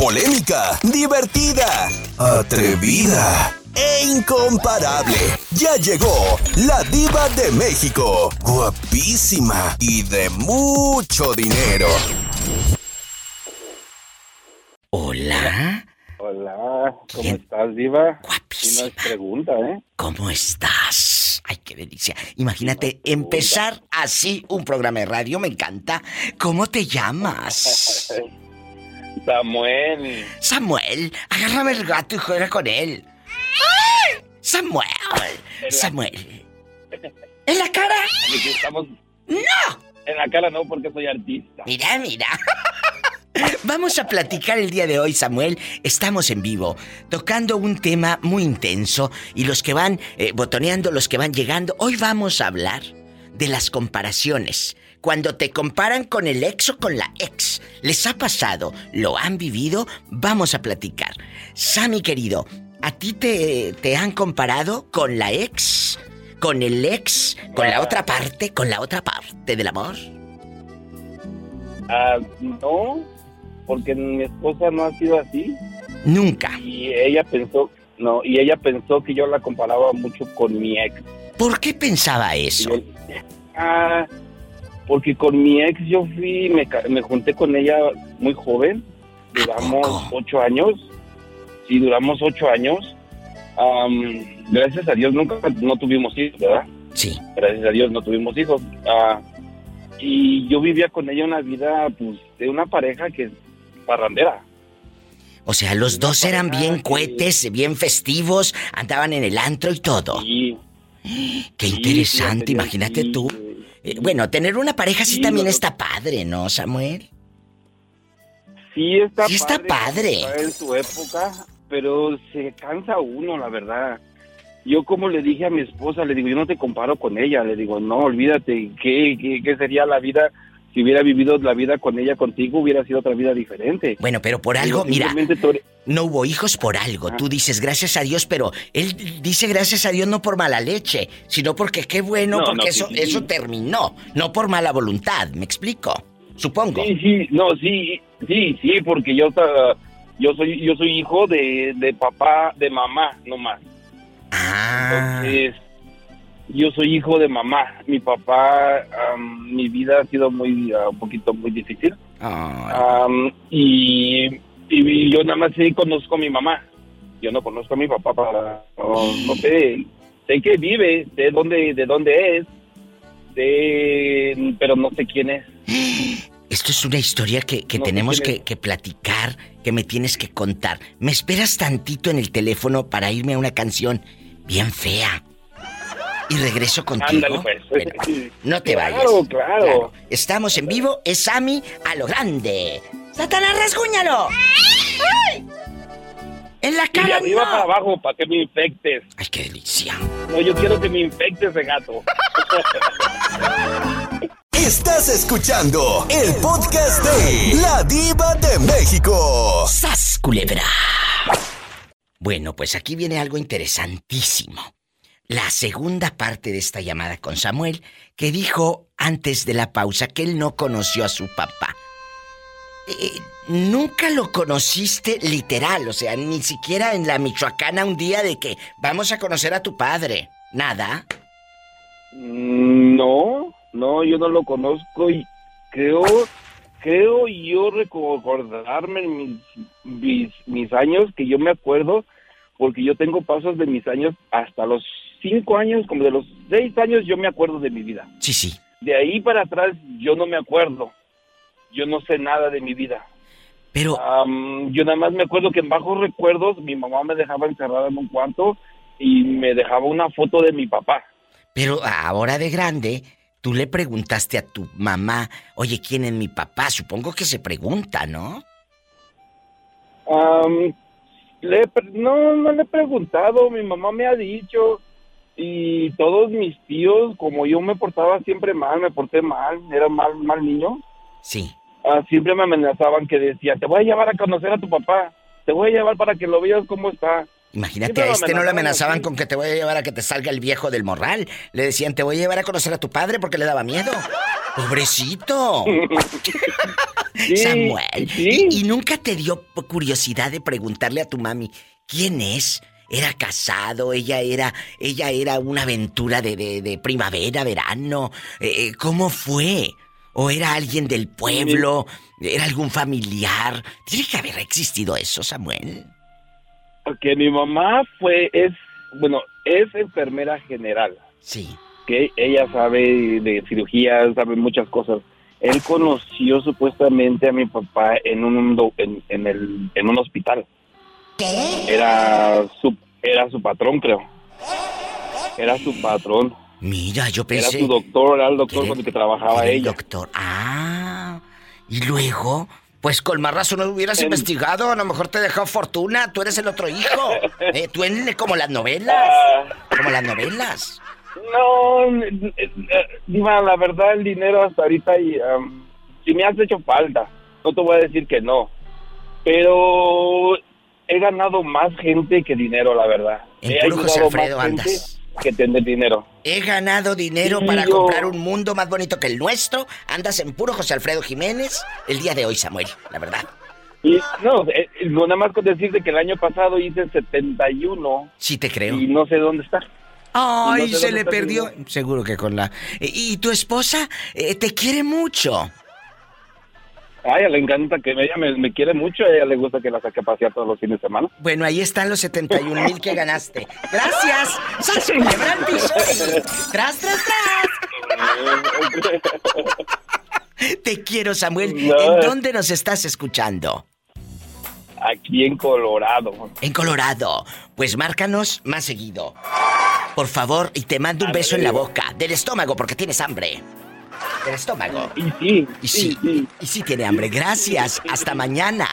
polémica, divertida, atrevida e incomparable. Ya llegó la diva de México, guapísima y de mucho dinero. Hola. Hola, ¿cómo estás, Diva? Y no Guapísima. es pregunta, ¿eh? ¿Cómo estás? Ay, qué delicia. Imagínate No, empezar así un programa de radio, me encanta. ¿Cómo te llamas? Samuel. Samuel, agárrame el gato y juega con él. ¡Ay! Samuel, Samuel. ¿En la cara? Estamos. ¡No! En la cara no, porque soy artista. Mira, mira. Vamos a platicar el día de hoy, Samuel. Estamos en vivo, tocando un tema muy intenso y los que van eh, botoneando, los que van llegando, hoy vamos a hablar de las comparaciones. Cuando te comparan con el ex o con la ex, ¿les ha pasado? ¿Lo han vivido? Vamos a platicar. Sammy querido, ¿a ti te, te han comparado con la ex? ¿Con el ex? ¿Con la otra parte? ¿Con la otra parte del amor? Ah, no, porque mi esposa no ha sido así. Nunca. Y ella pensó, no, y ella pensó que yo la comparaba mucho con mi ex. ¿Por qué pensaba eso? yo- ah, porque con mi ex yo fui, me, me junté con ella muy joven. Duramos ocho años. Sí, duramos ocho años. Am, gracias a Dios nunca no tuvimos hijos, ¿verdad? Sí. Gracias a Dios no tuvimos hijos. Ah, y yo vivía con ella una vida, pues, de una pareja que es parrandera. O sea, los Una dos eran bien que- cohetes, bien festivos, andaban en el antro y todo. Y, Qué sí, interesante, imagínate sí, tú. Eh, bueno, tener una pareja sí Sí, también no. está padre, ¿no, Samuel? Sí está Sí está padre. en su época, pero se cansa uno, la verdad. Yo como le dije a mi esposa, le digo, yo no te comparo con ella. Le digo, no, olvídate, ¿qué, qué, qué sería la vida si hubiera vivido la vida con ella contigo? Hubiera sido otra vida diferente. Bueno, pero por algo, mira, tú no hubo hijos por algo. Ah. Tú dices gracias a Dios, pero él dice gracias a Dios no por mala leche, sino porque qué bueno, No, porque no, eso, sí, sí. eso terminó, no por mala voluntad, ¿me explico? Supongo. Sí, sí, no, sí, sí, sí, porque yo, yo soy, yo soy hijo de, de papá, de mamá, no más. Ah, Entonces, yo soy hijo de mamá. Mi papá, am, mi vida ha sido muy, ah, un poquito muy difícil. y, y yo nada más sí conozco a mi mamá. Yo no conozco a mi papá para, no, no sé, sé que vive, sé dónde, de dónde es, sé, pero no sé quién es. Esto es una historia que, que No sé tenemos que, que platicar, que me tienes que contar. ¿Me esperas tantito en el teléfono para irme a una canción bien fea? Y regreso contigo. Ándale, pues. Bueno, no te Claro, vayas. claro. Estamos en vivo, es Sammy a lo grande. ¡Satanás, rasguñalo! ¡Ay! En la Y de cara arriba no. para abajo, para que me infectes. Ay, qué delicia. No, yo quiero que me infectes de gato. Estás escuchando el podcast de La Diva de México. ¡Sas, culebra! Bueno, pues aquí viene algo interesantísimo. La segunda parte de esta llamada con Samuel, que dijo antes de la pausa que él no conoció a su papá. Eh, nunca lo conociste literal, o sea, ni siquiera en la Michoacana un día de que vamos a conocer a tu padre. Nada. Mm, No, no, yo no lo conozco y creo, creo yo recordarme mis años, que yo me acuerdo, porque yo tengo pasos de mis años hasta los cinco años, como de los seis años yo me acuerdo de mi vida. Sí, sí. De ahí para atrás yo no me acuerdo. Yo no sé nada de mi vida. Pero, yo nada más me acuerdo que en bajos recuerdos mi mamá me dejaba encerrada en un cuarto y me dejaba una foto de mi papá. pero ahora de grande, tú le preguntaste a tu mamá, oye, ¿quién es mi papá? Supongo que se pregunta, ¿no? Am, le no, no le he preguntado, mi mamá me ha dicho y todos mis tíos, como yo me portaba siempre mal, me porté mal, era mal, mal niño, Sí. ah, siempre me amenazaban que decía, te voy a llevar a conocer a tu papá, te voy a llevar para que lo veas cómo está. Imagínate, Siempre a este no le amenazaban así. con que te voy a llevar a que te salga el viejo del morral. Le decían, te voy a llevar a conocer a tu padre porque le daba miedo. ¡Pobrecito! Samuel. ¿Y, nunca te dio curiosidad de preguntarle a tu mami quién es? ¿Era casado? ¿Ella era, ella era una aventura de, de, primavera, verano? Eh, eh, ¿Cómo fue? ¿O era alguien del pueblo? ¿Era algún familiar? Tiene que haber existido eso, Samuel. Porque mi mamá fue, es, bueno, es enfermera general. Sí. Que ella sabe de cirugía, sabe muchas cosas. Él conoció supuestamente a mi papá en un en, en, el, en un hospital. ¿Qué? Era su era su patrón, creo. Era su patrón. Mira, yo pensé. Era su doctor, era el doctor con el que trabajaba ella. El doctor. Ah. Y luego, pues con más razón no hubieras investigado, a lo mejor te dejó fortuna, tú eres el otro hijo. Eh, tú eres como las novelas. Ah. Como las novelas. No, Diva, la verdad el dinero hasta ahorita y, si me has hecho falta, no te voy a decir que no. Pero he ganado más gente que dinero, la verdad. En he puro José Alfredo andas. Que tener dinero. He ganado dinero para comprar un mundo más bonito que el nuestro. Andas en puro José Alfredo Jiménez el día de hoy, Samuel, la verdad. Y no, eh, nada más con decirte que el año pasado hice 71. Sí, te creo. Y no sé dónde está. Ay, se le perdió. Seguro que con la. ¿Y tu esposa eh, te quiere mucho? A ella le encanta que ella me, quiere mucho, a ella le gusta que la saque a pasear todos los fines de semana. Bueno, ahí están los 71 mil que ganaste. ¡Gracias! ¡Sas ¡Tras, tras, tras! Te quiero, Samuel. ¿En dónde nos estás escuchando? Aquí en Colorado. En Colorado. Pues márcanos más seguido. Por favor, y te mando un beso en la boca, del estómago, porque tienes hambre del estómago. Y sí. Y sí, Y sí tiene hambre. Gracias. Hasta mañana.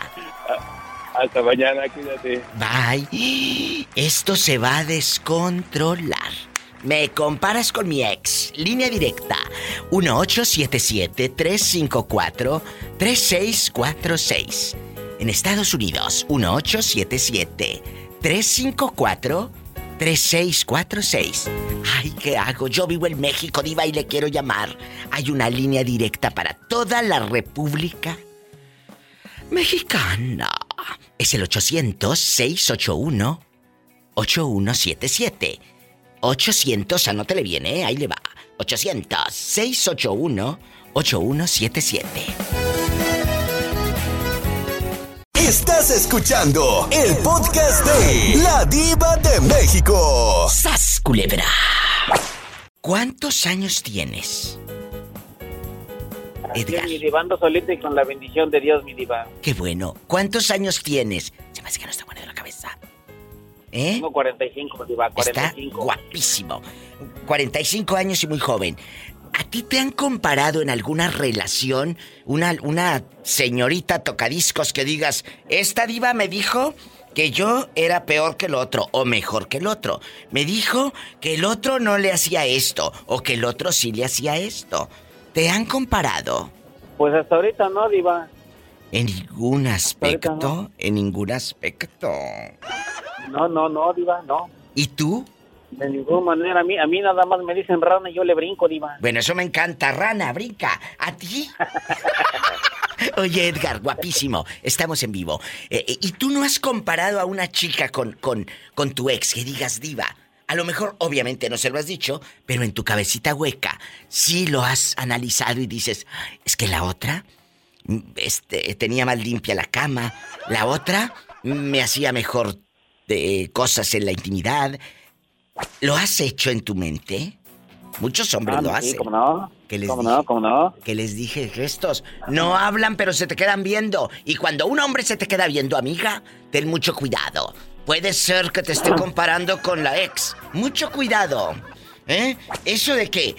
Hasta mañana, cuídate. Bye. Esto se va a descontrolar. Me comparas con mi ex. Línea directa. 1877-354-3646. En Estados Unidos. 1877 354 3646. Ay, ¿qué hago? Yo vivo en México, diva, y le quiero llamar. Hay una línea directa para toda la República Mexicana. Es el 800-681-8177. 800, anótele bien, ¿eh? Ahí le va. 800-681-8177. Estás escuchando el podcast de La Diva de México. ¡Sas, culebra! ¿Cuántos años tienes? Edgar. mi divando solito y con la bendición de Dios, mi diva. Qué bueno. ¿Cuántos años tienes? Se me hace que no está bueno de la cabeza. ¿Eh? Tengo 45, diva, 45. Está guapísimo. 45 años y muy joven. ¿A ti te han comparado en alguna relación una, una señorita tocadiscos que digas, esta diva me dijo que yo era peor que el otro o mejor que el otro? Me dijo que el otro no le hacía esto o que el otro sí le hacía esto. ¿Te han comparado? Pues hasta ahorita no, diva. ¿En ningún aspecto? ¿En ningún aspecto? No, no, no, diva, no. ¿Y tú? De ninguna manera, a mí, a mí nada más me dicen rana y yo le brinco, Diva. Bueno, eso me encanta, rana, brinca. ¿A ti? Oye, Edgar, guapísimo, estamos en vivo. Eh, eh, ¿Y tú no has comparado a una chica con, con, con tu ex que digas diva? A lo mejor, obviamente, no se lo has dicho, pero en tu cabecita hueca sí lo has analizado y dices, es que la otra mm, este, tenía más limpia la cama, la otra me hacía mejor de eh, cosas en la intimidad, ¿Lo has hecho en tu mente? Muchos hombres ah, lo hacen. ¿Cómo no? Que les ¿Cómo dije, no? ¿Cómo no? Que les dije gestos. No hablan, pero se te quedan viendo. Y cuando un hombre se te queda viendo, amiga, ten mucho cuidado. Puede ser que te esté comparando con la ex. Mucho cuidado. ¿Eh? Eso de que.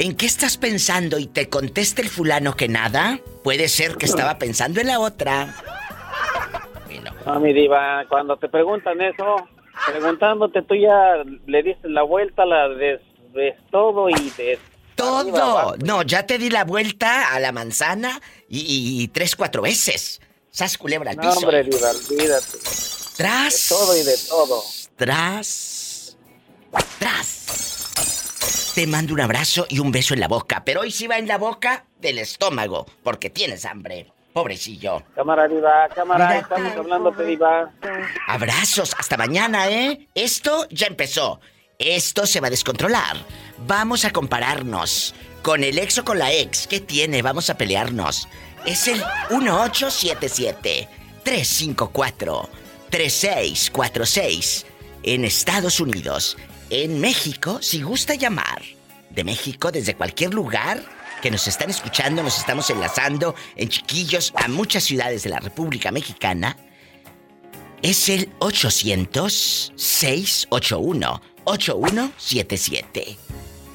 ¿En qué estás pensando y te conteste el fulano que nada? Puede ser que estaba pensando en la otra. No, mi diva, cuando te preguntan eso, Preguntándote, tú ya le diste la vuelta, la des, todo y de... Todo. No, ya te di la vuelta a la manzana y, tres, cuatro veces. Sas culebra al no, hombre, olvídate. Tras. De todo y de todo. Tras. Tras. Te mando un abrazo y un beso en la boca, pero hoy sí va en la boca del estómago, porque tienes hambre. Pobrecillo. Cámara diva, cámara, estamos hablando diva. Abrazos, hasta mañana, ¿eh? Esto ya empezó. Esto se va a descontrolar. Vamos a compararnos con el ex o con la ex. ¿Qué tiene? Vamos a pelearnos. Es el 1877 354 3646 en Estados Unidos. En México, si gusta llamar de México desde cualquier lugar que nos están escuchando, nos estamos enlazando en chiquillos a muchas ciudades de la República Mexicana, es el 800-681-8177.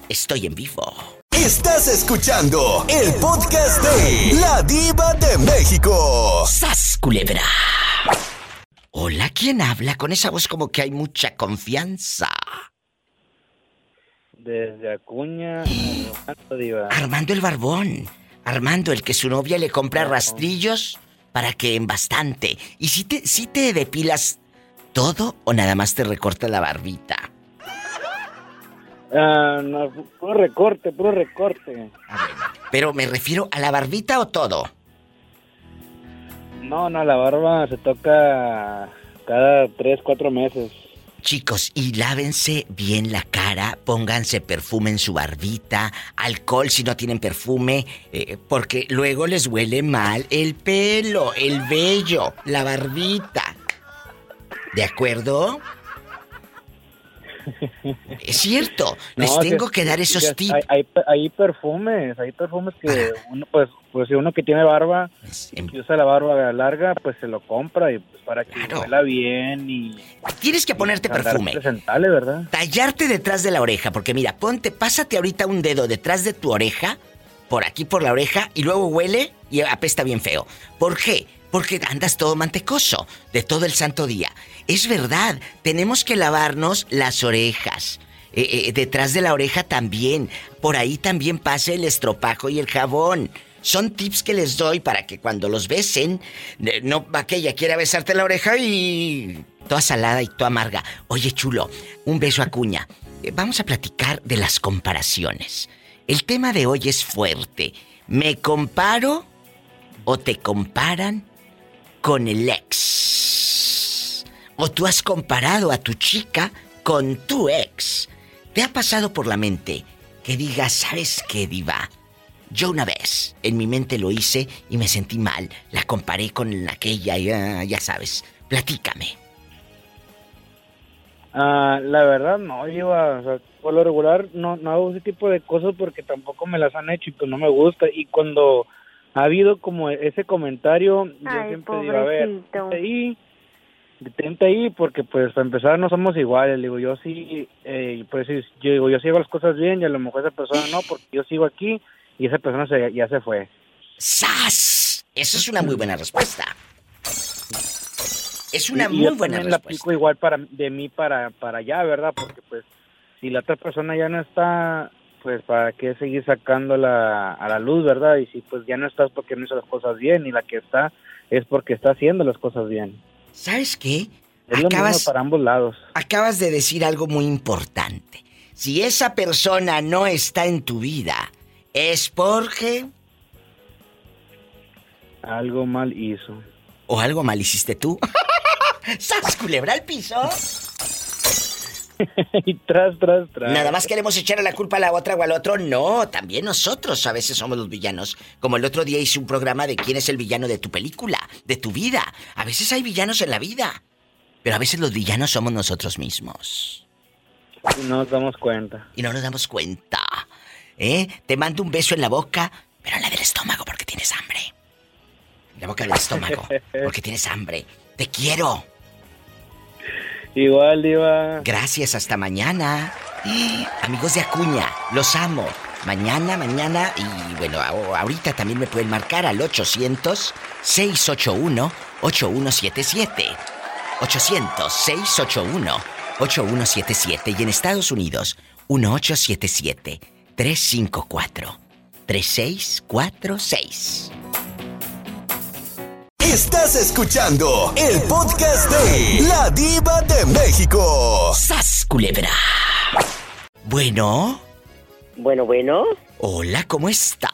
Estoy en vivo. Estás escuchando el podcast de La Diva de México. ¡Sas, culebra! Hola, ¿quién habla? Con esa voz como que hay mucha confianza. Desde Acuña, Armando, Diva. Armando el Barbón. Armando, el que su novia le compra rastrillos para que en bastante. ¿Y si te, si te depilas todo o nada más te recorta la barbita? Ah, no, puro recorte, puro recorte. Pero me refiero a la barbita o todo. No, no, la barba se toca cada tres, cuatro meses. Chicos, y lávense bien la cara, pónganse perfume en su barbita, alcohol si no tienen perfume, eh, porque luego les huele mal el pelo, el vello, la barbita. ¿De acuerdo? Es cierto, les tengo que, dar esos tips. Hay, perfumes, hay perfumes que uno, pues, pues si uno que tiene barba y usa la barba larga, pues se lo compra y pues para que huela bien y... Tienes que ponerte perfume. Presentable, ¿verdad? Tallarte detrás de la oreja, porque mira, ponte, pásate ahorita un dedo detrás de tu oreja, por aquí por la oreja, y luego huele y apesta bien feo. ¿Por qué? Porque andas todo mantecoso de todo el santo día. Es verdad, tenemos que lavarnos las orejas. Eh, eh, detrás de la oreja también. Por ahí también pase el estropajo y el jabón. Son tips que les doy para que cuando los besen, no aquella quiera besarte la oreja y toda salada y toda amarga. Oye, chulo, un beso a cuña. Eh, vamos a platicar de las comparaciones. El tema de hoy es fuerte. ¿Me comparo o te comparan con el ex? ¿O tú has comparado a tu chica con tu ex? ¿Te ha pasado por la mente que digas, ¿sabes qué, diva? Yo una vez en mi mente lo hice y me sentí mal. La comparé con aquella, ya, ya sabes. Platícame. Ah, la verdad no, yo o sea, por lo regular no, no hago ese tipo de cosas porque tampoco me las han hecho y pues no me gusta. Y cuando ha habido como ese comentario, yo siempre digo, a ver, ahí, detente ahí porque pues para empezar no somos iguales. Digo, yo sí, eh, pues yo digo, yo sigo las cosas bien y a lo mejor esa persona no porque yo sigo aquí y esa persona ya se fue. ¡Sas! Esa es una muy buena respuesta. Es una muy buena respuesta. la aplico igual para de mí para para allá, ¿verdad? Porque pues si la otra persona ya no está, pues para qué seguir sacándola a la luz, ¿verdad? Y si pues ya no estás porque no hizo las cosas bien y la que está es porque está haciendo las cosas bien. ¿Sabes qué? Es acabas, para ambos lados. Acabas de decir algo muy importante. Si esa persona no está en tu vida, es porque... Algo mal hizo. ¿O algo mal hiciste tú? ¿Sas culebra al piso? y tras, tras, tras. Nada más queremos echar la culpa a la otra o al otro. No, también nosotros a veces somos los villanos. Como el otro día hice un programa de quién es el villano de tu película, de tu vida. A veces hay villanos en la vida. Pero a veces los villanos somos nosotros mismos. Y no nos damos cuenta. Y no nos damos cuenta. ¿Eh? Te mando un beso en la boca, pero en la del estómago porque tienes hambre. En la boca del estómago porque tienes hambre. Te quiero. Igual, Diva. Gracias, hasta mañana. amigos de Acuña, los amo. Mañana, mañana y bueno, ahorita también me pueden marcar al 800-681-8177. 800-681-8177 y en Estados Unidos 1877-354-3646. Estás escuchando el podcast de La Diva de México. ¡Sas, culebra! Bueno. Bueno, bueno. Hola, ¿cómo estás?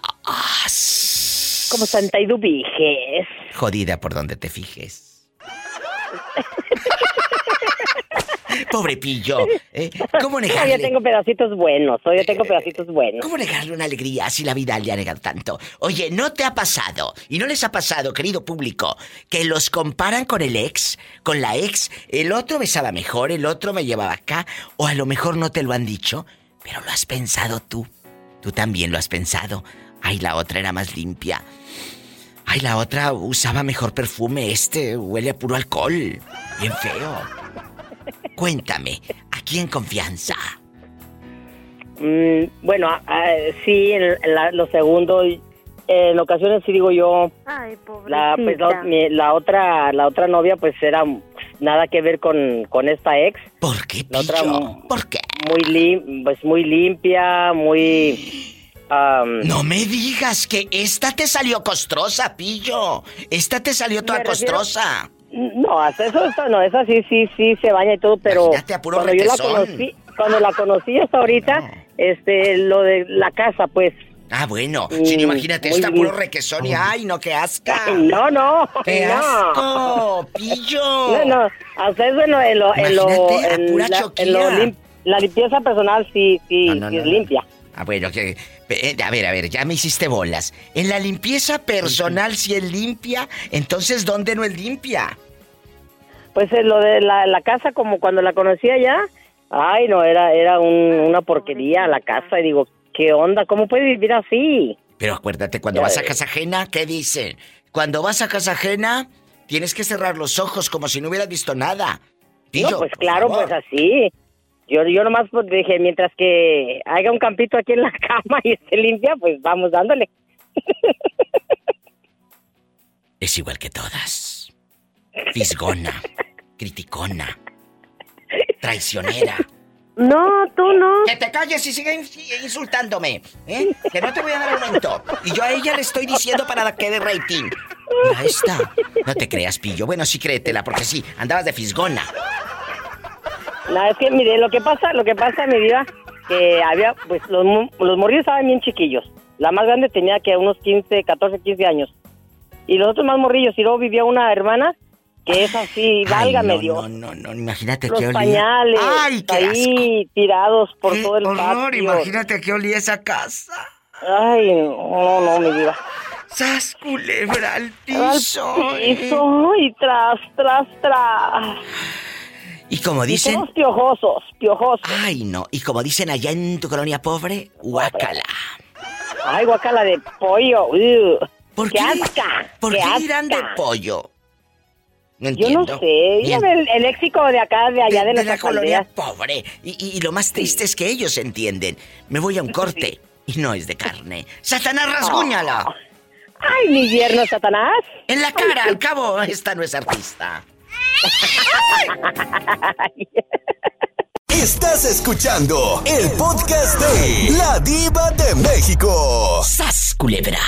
Como Santa Idubiges. Jodida por donde te fijes. Pobre pillo. ¿eh? ¿Cómo negarle? Yo tengo pedacitos buenos, yo tengo pedacitos buenos. ¿Cómo negarle una alegría si la vida le ha negado tanto? Oye, ¿no te ha pasado? ¿Y no les ha pasado, querido público, que los comparan con el ex, con la ex? El otro besaba mejor, el otro me llevaba acá, o a lo mejor no te lo han dicho, pero lo has pensado tú. Tú también lo has pensado. Ay, la otra era más limpia. Ay, la otra usaba mejor perfume. Este huele a puro alcohol. Bien feo. Cuéntame, aquí en confianza. Mm, bueno, sí, en, lo segundo, en ocasiones sí digo yo. Ay, la, pues, la, otra, la otra novia, pues era nada que ver con, con esta ex. ¿Por qué, la otra, ¿Por qué? Muy lim, pues muy limpia, muy. no me digas que esta te salió costrosa, pillo. Esta te salió toda costrosa. No, hasta eso, no, esa sí, sí, sí se baña y todo, pero cuando yo la conocí, cuando la conocí hasta ahorita, este, lo de la casa, pues. Ah, bueno, si no, imagínate, está puro requesón y ay, no, qué asca. No, no, qué no. asco, pillo. No, no, hasta eso en lo, en lo, en, lo, en, la, en lo la limpieza personal sí, sí, sí es limpia. Ah, bueno, que. Eh, a ver, a ver, ya me hiciste bolas. En la limpieza personal, si es limpia, entonces ¿dónde no es limpia? Pues en lo de la, casa, como cuando la conocía ya. Ay, no, era, era una porquería la casa. Y digo, ¿qué onda? ¿Cómo puede vivir así? Pero acuérdate, cuando vas a casa ajena, ¿qué dicen? Cuando vas a casa ajena, tienes que cerrar los ojos como si no hubieras visto nada. no, pues claro, pues así. Yo, yo nomás pues, dije, mientras que haga un campito aquí en la cama y esté limpia, pues vamos dándole. Es igual que todas. Fisgona, criticona, traicionera. No, tú no. Que te calles y sigue insultándome, ¿eh? Que no te voy a dar aumento. Y yo a ella le estoy diciendo para que dé rating. Mira esta. No te creas, pillo. Bueno, sí créetela, porque sí, andabas de fisgona. No, es que, mire, lo que pasa, lo que pasa, mi vida, que había, pues, los, los morrillos estaban bien chiquillos. La más grande tenía que unos 15, 14, 15 años. Y los otros más morrillos. Y luego vivía una hermana que es así, válgame no, Dios. No, no, no, imagínate los qué olía. pañales Ay, qué ahí tirados por qué todo el horror, patio. imagínate qué olía esa casa. Ay, no, no, mi vida. ¡Sas, culebra al piso! Al piso, y tras, tras, tras. Y como dicen... Y piojosos, piojosos. Ay, no. Y como dicen allá en tu colonia pobre, guácala. Ay, guácala de pollo. ¿Por qué? ¿Por qué, dirán de pollo? No entiendo. Yo no sé. El, léxico de acá, de allá de, de, de la colonia pobre. Y, y, lo más triste es que ellos entienden. Me voy a un corte y no es de carne. ¡Satanás, rasguñala! ¡Ay, mi yerno Satanás! En la cara, al cabo, esta no es artista. Estás escuchando el podcast de La Diva de México. ¡Sas, culebra!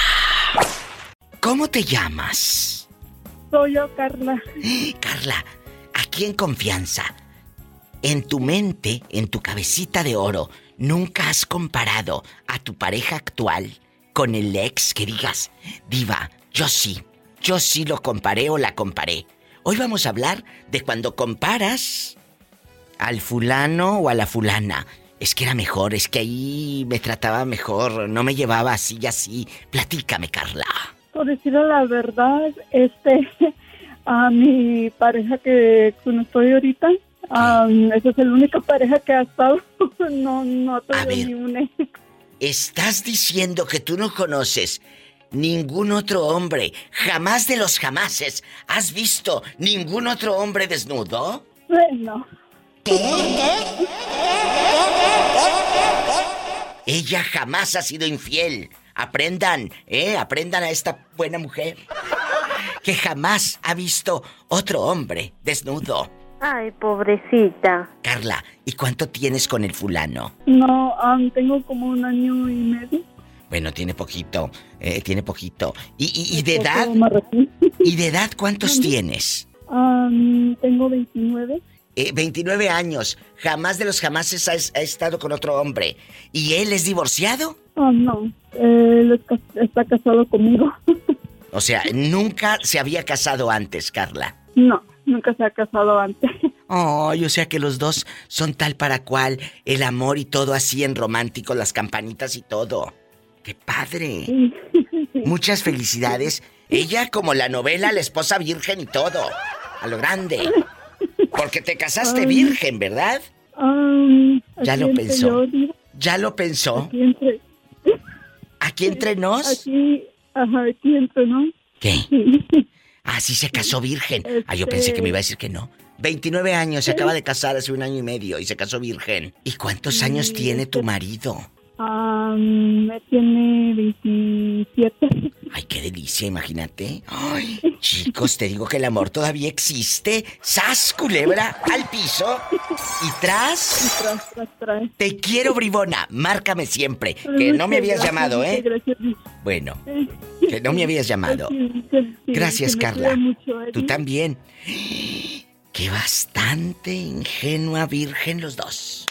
¿Cómo te llamas? Soy yo, Carla. Carla, aquí en confianza. En tu mente, en tu cabecita de oro, nunca has comparado a tu pareja actual con el ex que digas, diva, yo sí, yo sí lo comparé o la comparé. Hoy vamos a hablar de cuando comparas al fulano o a la fulana. Es que era mejor, es que ahí me trataba mejor, no me llevaba así y así. Platícame, Carla. Por decir la verdad, este, a mi pareja que estoy ahorita, esa es la única pareja que ha estado. no, no tengo ni un ex. ¿Estás diciendo que tú no conoces ningún otro hombre, jamás de los jamases, has visto ningún otro hombre desnudo? Bueno. Ella jamás ha sido infiel. Aprendan, ¿eh? Aprendan a esta buena mujer. Que jamás ha visto otro hombre desnudo. Ay, pobrecita. Carla, ¿y cuánto tienes con el fulano? No, tengo como un año y medio. Bueno, tiene poquito, eh, tiene poquito. ¿Y, de edad? ¿Y de edad cuántos tienes? tengo 29. Eh, 29 años. Jamás de los jamases ha, ha, estado con otro hombre. ¿Y él es divorciado? Oh, no. Él está casado conmigo. O sea, nunca se había casado antes, Carla. No, nunca se ha casado antes. Oh, o sea que los dos son tal para cual, el amor y todo así en romántico, las campanitas y todo. ¡Qué padre! Muchas felicidades. Ella como la novela La esposa virgen y todo. A lo grande. Porque te casaste virgen, ¿verdad? ya lo pensó. ¿Ya lo pensó? Aquí entre... ¿Aquí entre nos? Aquí, ajá, aquí entre nos. ¿Qué? Ah, sí se casó virgen. Ah, yo pensé que me iba a decir que no. 29 años, se acaba de casar hace un año y medio y se casó virgen. ¿Y cuántos años tiene tu marido? Me tiene 27. Ay, qué delicia, imagínate. Ay, chicos, te digo que el amor todavía existe. ¡Sas, culebra! Al piso. Y tras. tras, tras, tras. Te quiero, bribona. Márcame siempre. Que no me habías llamado, ¿eh? Bueno, que no me habías llamado. Gracias, Carla. Tú también. Que bastante ingenua virgen los dos.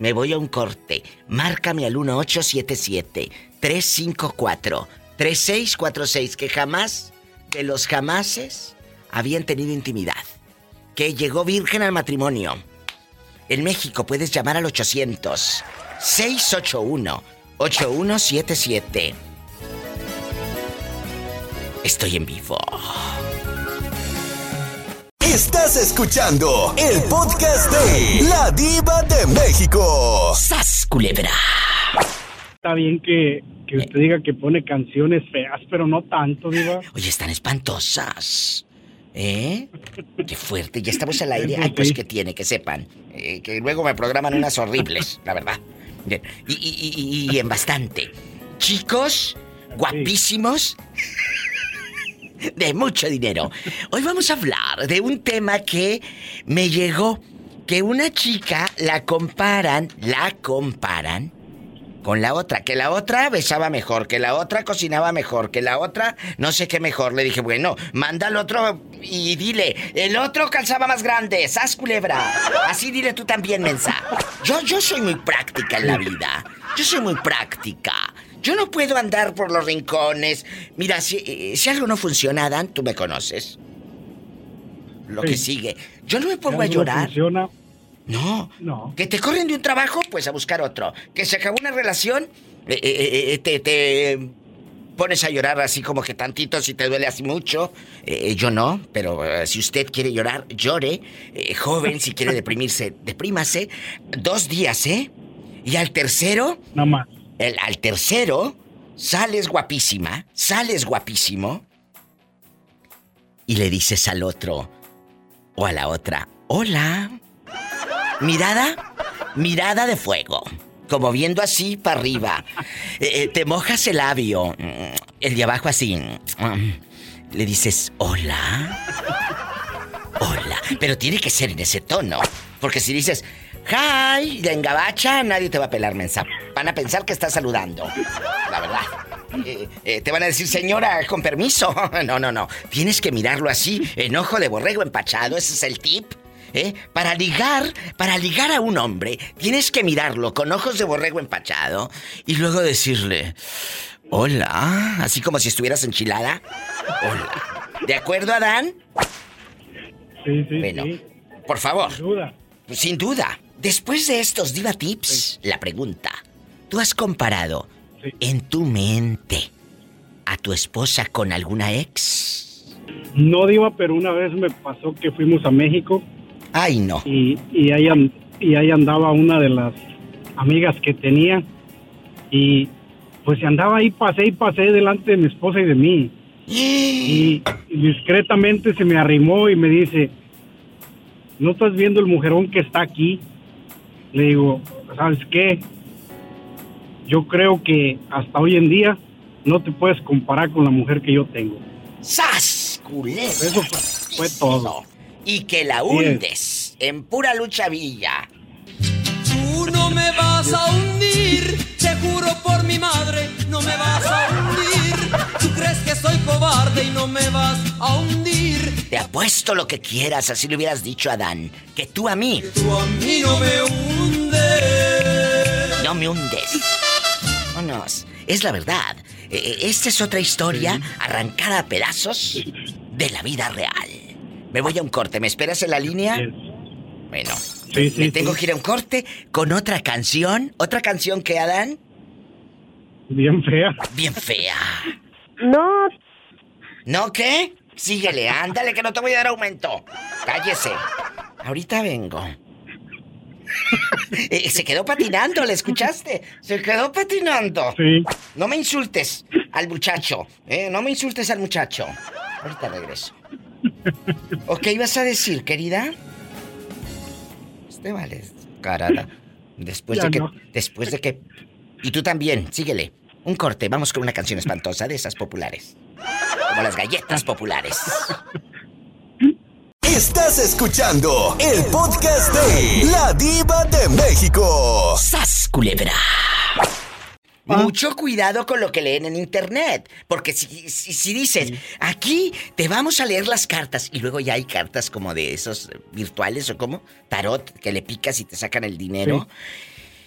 Me voy a un corte. Márcame al 1877-354-3646, que jamás, de los jamases, habían tenido intimidad. Que llegó virgen al matrimonio. En México puedes llamar al 800-681-8177. Estoy en vivo. Estás escuchando el podcast de La Diva de México. ¡Sas, culebra! Está bien que, que usted diga que pone canciones feas, pero no tanto, Diva. Oye, están espantosas. ¿Eh? Qué fuerte, ya estamos al aire. Ay, pues que tiene, que sepan. Eh, que luego me programan unas horribles, la verdad. Bien. Y, y, y, y en bastante. Chicos, guapísimos de mucho dinero. Hoy vamos a hablar de un tema que me llegó, que una chica la comparan, la comparan con la otra, que la otra besaba mejor, que la otra cocinaba mejor, que la otra no sé qué mejor. Le dije, bueno, manda al otro y dile, el otro calzaba más grande, sas culebra. Así dile tú también, mensa. Yo, yo soy muy práctica en la vida. Yo soy muy práctica. Yo no puedo andar por los rincones. Mira, si, eh, si algo no funciona, Dan, tú me conoces. Lo que sigue. Yo no me pongo a llorar. funciona. No. No. Que te corren de un trabajo, pues a buscar otro. Que se acabó una relación, eh, eh, te, te, pones a llorar así como que tantito si te duele así mucho. yo no, pero si usted quiere llorar, llore. joven, si quiere deprimirse, deprímase. Dos días, ¿eh? Y al tercero. Nada más el, al tercero, sales guapísima, sales guapísimo, y le dices al otro o a la otra, hola. Mirada, mirada de fuego, como viendo así para arriba. Eh, eh, te mojas el labio, mm, el de abajo así. Mm, le dices, hola. Hola. Pero tiene que ser en ese tono. Porque si dices, Hi, en gabacha nadie te va a pelar mensa. Van a pensar que estás saludando. La verdad. Eh, eh, te van a decir, señora, con permiso. No, no, no. Tienes que mirarlo así, en ojo de borrego empachado. Ese es el tip. ¿Eh? Para ligar, para ligar a un hombre, tienes que mirarlo con ojos de borrego empachado y luego decirle, hola, así como si estuvieras enchilada. Hola. ¿De acuerdo, Adán? Sí, sí. Bueno, por favor. Sin duda. Sin duda. Después de estos Diva Tips, la pregunta. ¿Tú has comparado en tu mente a tu esposa con alguna ex? No, Diva, pero una vez me pasó que fuimos a México. Ay, no. Y, y, ahí, y ahí andaba una de las amigas que tenía. Y pues andaba ahí, pasé y pasé delante de mi esposa y de mí. y discretamente se me arrimó y me dice, ¿no estás viendo el mujerón que está aquí? Le digo, ¿sabes qué? Yo creo que hasta hoy en día no te puedes comparar con la mujer que yo tengo. ¡Sas! Eso fue, todo. Y que la hundes en pura lucha villa. Tú no me vas a hundir, te juro por mi madre, no me vas a hundir. Tú crees que soy cobarde y no me vas a hundir. Te apuesto lo que quieras, así le hubieras dicho a Adán, que tú a mí. tú a mí no me hundes. No me hundes. Vámonos. Es la verdad. Eh, eh, esta es otra historia arrancada a pedazos de la vida real. Me voy a un corte. ¿Me esperas en la línea? Bueno, me tengo que ir a un corte con otra canción. ¿Otra canción que Adán? Bien fea. Bien fea. No. ¿No qué? Síguele, ándale que no te voy a dar aumento. Cállese. Ahorita vengo. Eh, se quedó patinando, ¿le escuchaste? Se quedó patinando. Sí. No me insultes al muchacho, ¿eh? No me insultes al muchacho. Ahorita regreso. ¿O qué ibas a decir, querida? Este vale, carada. Después de que. Después de que. Y tú también, síguele. Un corte, vamos con una canción espantosa de esas populares. Como las galletas populares. Estás escuchando el podcast de La Diva de México. ¡Sas, culebra! Mucho cuidado con lo que leen en internet. Porque si, si, dices, aquí te vamos a leer las cartas, y luego ya hay cartas como de esos virtuales o como tarot, que le picas y te sacan el dinero.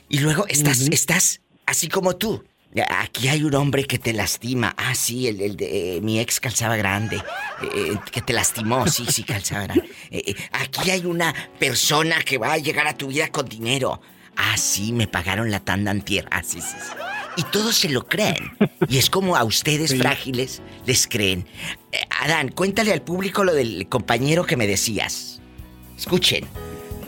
Y luego estás, estás así como tú. Aquí hay un hombre que te lastima. Ah, sí, el, de eh, mi ex calzaba grande. Eh, eh, que te lastimó, sí, sí, calzaba grande. aquí hay una persona que va a llegar a tu vida con dinero. Ah, sí, me pagaron la tanda antier. Ah, sí, sí, sí. Y todos se lo creen. Y es como a ustedes frágiles les creen. Adán, cuéntale al público lo del compañero que me decías. Escuchen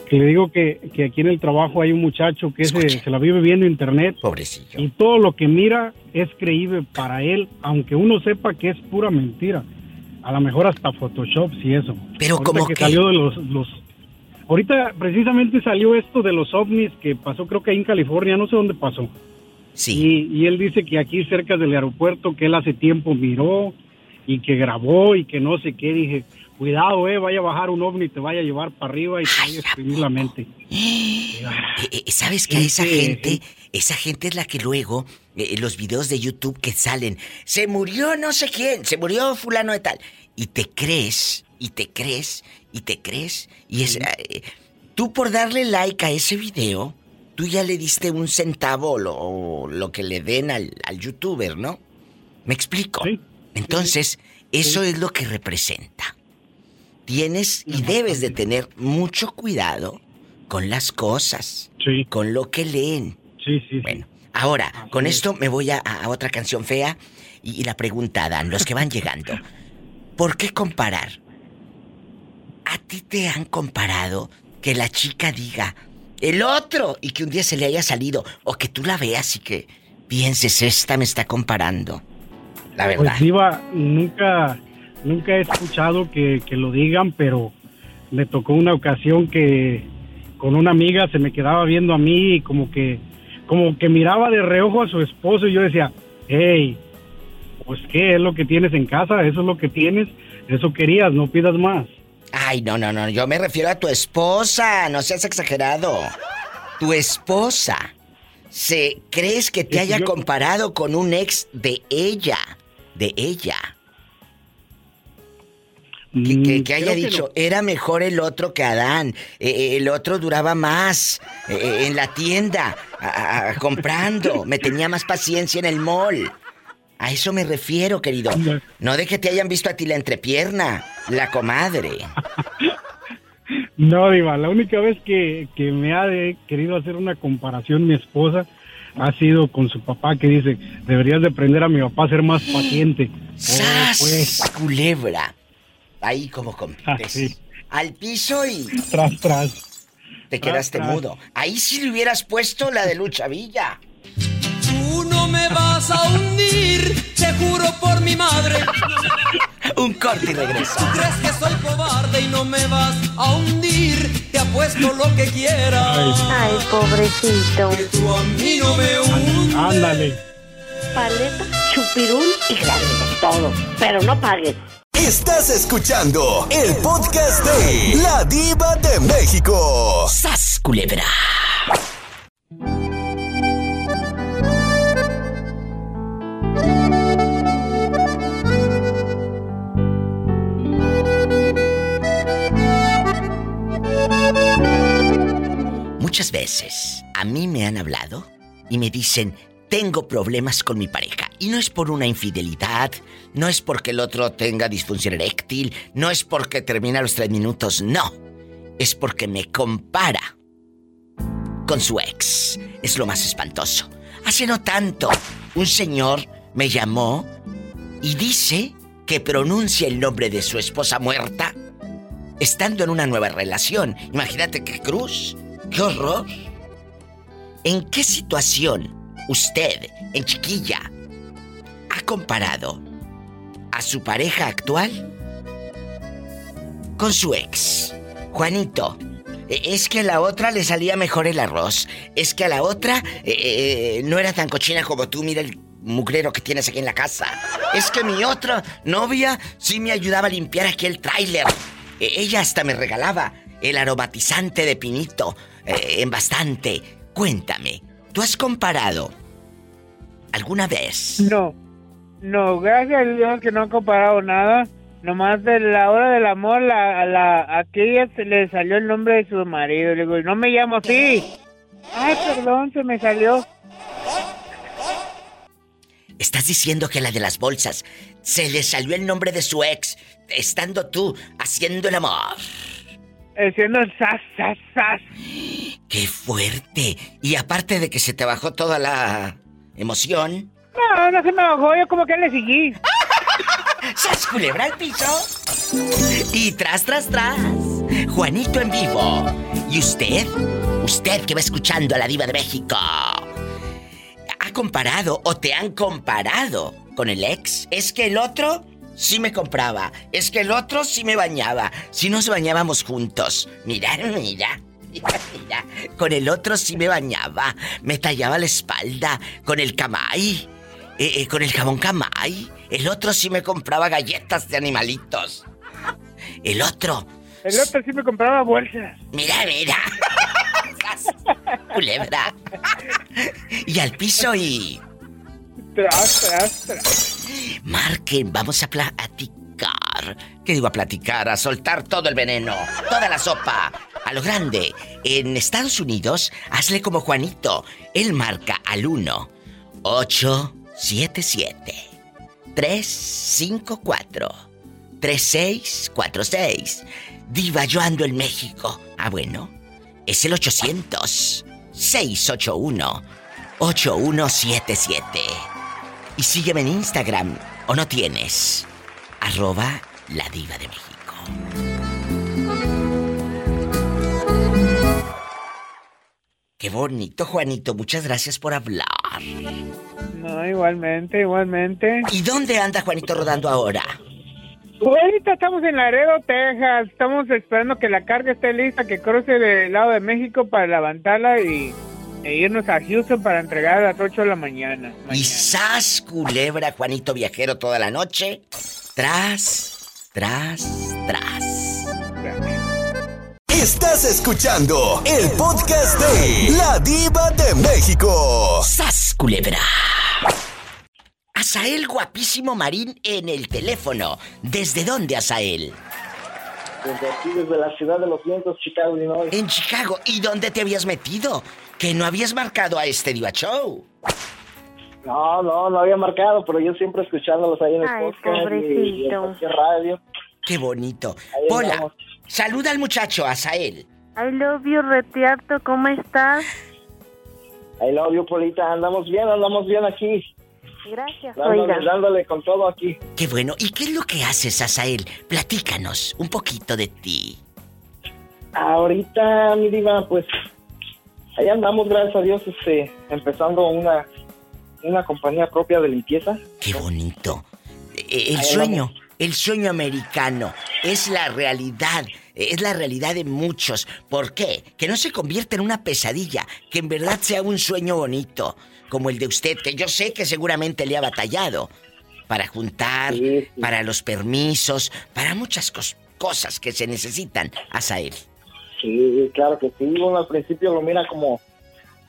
que le digo que, aquí en el trabajo hay un muchacho que se, se, la vive viendo internet. Pobrecillo. Y todo lo que mira es creíble para él, aunque uno sepa que es pura mentira. A lo mejor hasta Photoshop, y eso. Pero como que, salió de los, los... Ahorita precisamente salió esto de los ovnis que pasó creo que ahí en California, no sé dónde pasó. Sí. Y, y él dice que aquí cerca del aeropuerto que él hace tiempo miró y que grabó y que no sé qué. Dije, cuidado, eh, vaya a bajar un ovni, te vaya a llevar para arriba y te vaya a exprimir la mente. Eh, eh, ¿Sabes que esa gente, esa gente es la que luego, eh, los videos de YouTube que salen, se murió no sé quién, se murió fulano de tal, y te crees, y te crees, y te crees, y es... tú por darle like a ese video, tú ya le diste un centavo o lo, que le den al, al youtuber, ¿no? ¿Me explico? Entonces, eso es lo que representa tienes y debes de tener mucho cuidado con las cosas, con lo que leen. Sí, sí. Bueno, ahora, con esto me voy a, otra canción fea y, la pregunta, Dan, los que van llegando. ¿Por qué comparar? ¿A ti te han comparado que la chica diga el otro y que un día se le haya salido o que tú la veas y que pienses, esta me está comparando? La verdad. Pues, Diva, nunca nunca he escuchado que, lo digan, pero me tocó una ocasión que con una amiga se me quedaba viendo a mí y como que, como que miraba de reojo a su esposo y yo decía, hey, pues qué es lo que tienes en casa, eso es lo que tienes, eso querías, no pidas más. Ay, no, no, no, yo me refiero a tu esposa, no seas exagerado. Tu esposa. ¿Se crees que te haya comparado con un ex de ella? De ella. Que, mm, haya dicho, era mejor el otro que Adán. Eh, eh, el otro duraba más eh, en la tienda, comprando. Me tenía más paciencia en el mall. A eso me refiero, querido. No de que te hayan visto a ti la entrepierna, la comadre. No, Diva, la única vez que, me ha querido hacer una comparación mi esposa ha sido con su papá que dice, deberías de aprender a mi papá a ser más paciente. ¡Sas, pues. culebra! Ahí como con ah, Al piso y. Tras, tras. Te quedaste mudo. Ahí sí le hubieras puesto la de Lucha Villa. Tú no me vas a hundir, te juro por mi madre. Un corte y regreso. Tú crees que soy cobarde y no me vas a hundir, te apuesto lo que quieras. Ay, pobrecito. Que tú a mí no me hundes. Ándale. Paleta, chupirul y grande, todo. Pero no pagues. Estás escuchando el podcast de La Diva de México. ¡Sas, culebra! Muchas veces a mí me han hablado y me dicen, tengo problemas con mi pareja. Y no es por una infidelidad, no es porque el otro tenga disfunción eréctil, no es porque termina los tres minutos, no. Es porque me compara con su ex. Es lo más espantoso. Hace no tanto, un señor me llamó y dice que pronuncia el nombre de su esposa muerta estando en una nueva relación. Imagínate qué cruz, qué horror. ¿En qué situación usted, en chiquilla, ha comparado a su pareja actual con su ex? Juanito, e, es que a la otra le salía mejor el arroz. Es que a la otra eh, eh, no era tan cochina como tú. Mira el mugrero que tienes aquí en la casa. Es que mi otra novia sí me ayudaba a limpiar aquí el tráiler. E, ella hasta me regalaba el aromatizante de pinito eh, en bastante. Cuéntame, ¿tú has comparado alguna vez? No, no, gracias a Dios que no he comparado nada. Nomás de la hora del amor, la, a, la, aquella se le salió el nombre de su marido. Le digo, no me llamo así. Ay, perdón, se me salió. Estás diciendo que la de las bolsas se le salió el nombre de su ex, estando tú haciendo el amor. Haciendo el sas, sas, sas. ¡Qué fuerte! Y aparte de que se te bajó toda la emoción. No, no se me bajó, yo como que le seguí. ¡Sas culebra al piso! Y tras, tras, tras. Juanito en vivo. ¿Y usted? Usted que va escuchando a la Diva de México. ¿Ha comparado o te han comparado con el ex? Es que el otro sí me compraba. Es que el otro sí me bañaba. Si nos bañábamos juntos. Mira, mira. Mira, mira. Con el otro sí me bañaba. Me tallaba la espalda. Con el camay. Eh, eh, con el jabón camay. El otro sí me compraba galletas de animalitos. El otro. El otro sí me compraba bolsas. Mira, mira. Culebra. y al piso y. Tras, tras, tras. Marquen, vamos a platicar. ¿Qué digo a platicar? A soltar todo el veneno, toda la sopa. A lo grande. En Estados Unidos, hazle como Juanito. Él marca al 1 877 354 3646. Diva, yo ando en México. Ah, bueno. Es el 800 681 8177. Y sígueme en Instagram. ¿O no tienes? Arroba la diva de México. Qué bonito, Juanito. Muchas gracias por hablar. No, igualmente, igualmente. ¿Y dónde anda Juanito rodando ahora? Ahorita estamos en Laredo, Texas. Estamos esperando que la carga esté lista, que cruce del lado de México para levantarla y e irnos a Houston para entregar a las 8 de la mañana. Y sas, culebra, Juanito Viajero toda la noche. Tras, tras, tras. Estás escuchando el podcast de La Diva de México. ¡Sas, culebra! Asael guapísimo Marín en el teléfono. ¿Desde dónde, Asael? Desde aquí, desde la ciudad de los vientos, Chicago, Illinois. En Chicago. ¿Y dónde te habías metido? Que no habías marcado a este Diva Show. No, no, no había marcado, pero yo siempre escuchándolos ahí en el Ay, podcast y- y, en cualquier radio. Qué bonito. Ahí Hola. andamos. Saluda al muchacho, Asael. I love you, Retiarto, ¿cómo estás? I love you, Polita. Andamos bien, andamos bien aquí. Gracias, Dándole, oiga. dándole con todo aquí. Qué bueno. ¿Y qué es lo que haces, Asael? Platícanos un poquito de ti. Ahorita, mi diva, pues ahí andamos, gracias a Dios, este, empezando una, una compañía propia de limpieza. Qué bonito. El Ahí sueño, el sueño americano es la realidad, es la realidad de muchos. ¿Por qué? Que no se convierta en una pesadilla, que en verdad sea un sueño bonito, como el de usted, que yo sé que seguramente le ha batallado para juntar, Sí, sí. para los permisos, para muchas cos- cosas que se necesitan, Asael. Sí, claro que sí. Uno al principio lo mira como...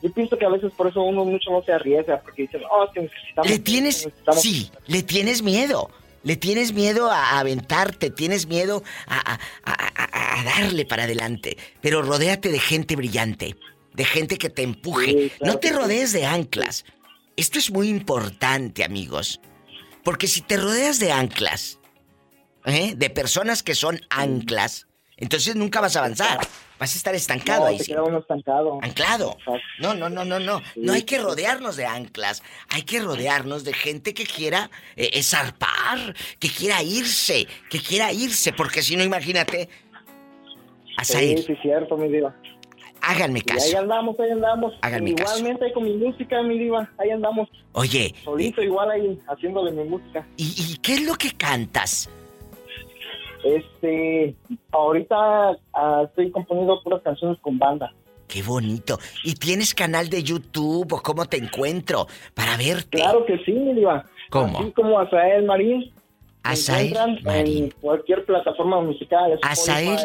Yo pienso que a veces por eso uno mucho no se arriesga, porque dicen, oh, necesitamos... Le tienes, necesitamos- sí, le tienes miedo. Le tienes miedo a aventarte, tienes miedo a, a- a- a- a darle para adelante. Pero rodéate de gente brillante, de gente que te empuje. No te rodees de anclas. esto es muy importante, amigos. Porque si te rodeas de anclas, ¿eh? de personas que son anclas, entonces nunca vas a avanzar. Vas a estar estancado No, ahí. te sí. queda uno estancado. Anclado. No, no, no, no, no. No hay que rodearnos de anclas. Hay que rodearnos de gente que quiera eh, eh, zarpar, que quiera irse, que quiera irse, porque si no, imagínate. Azael, Sí, sí, cierto, mi diva. háganme Y ahí caso. andamos, ahí andamos. Háganme caso. Igualmente ahí con mi música, mi diva. Ahí andamos. Oye, Solito igual ahí haciéndole mi música. ¿y, y qué es lo que cantas? Este, ahorita ah, estoy componiendo puras canciones con banda. Qué bonito. ¿Y tienes canal de YouTube o cómo te encuentro para verte? Claro que sí, mi diva. ¿Cómo? Así como Azael Marín. Azael Marín. En cualquier plataforma musical. Azael.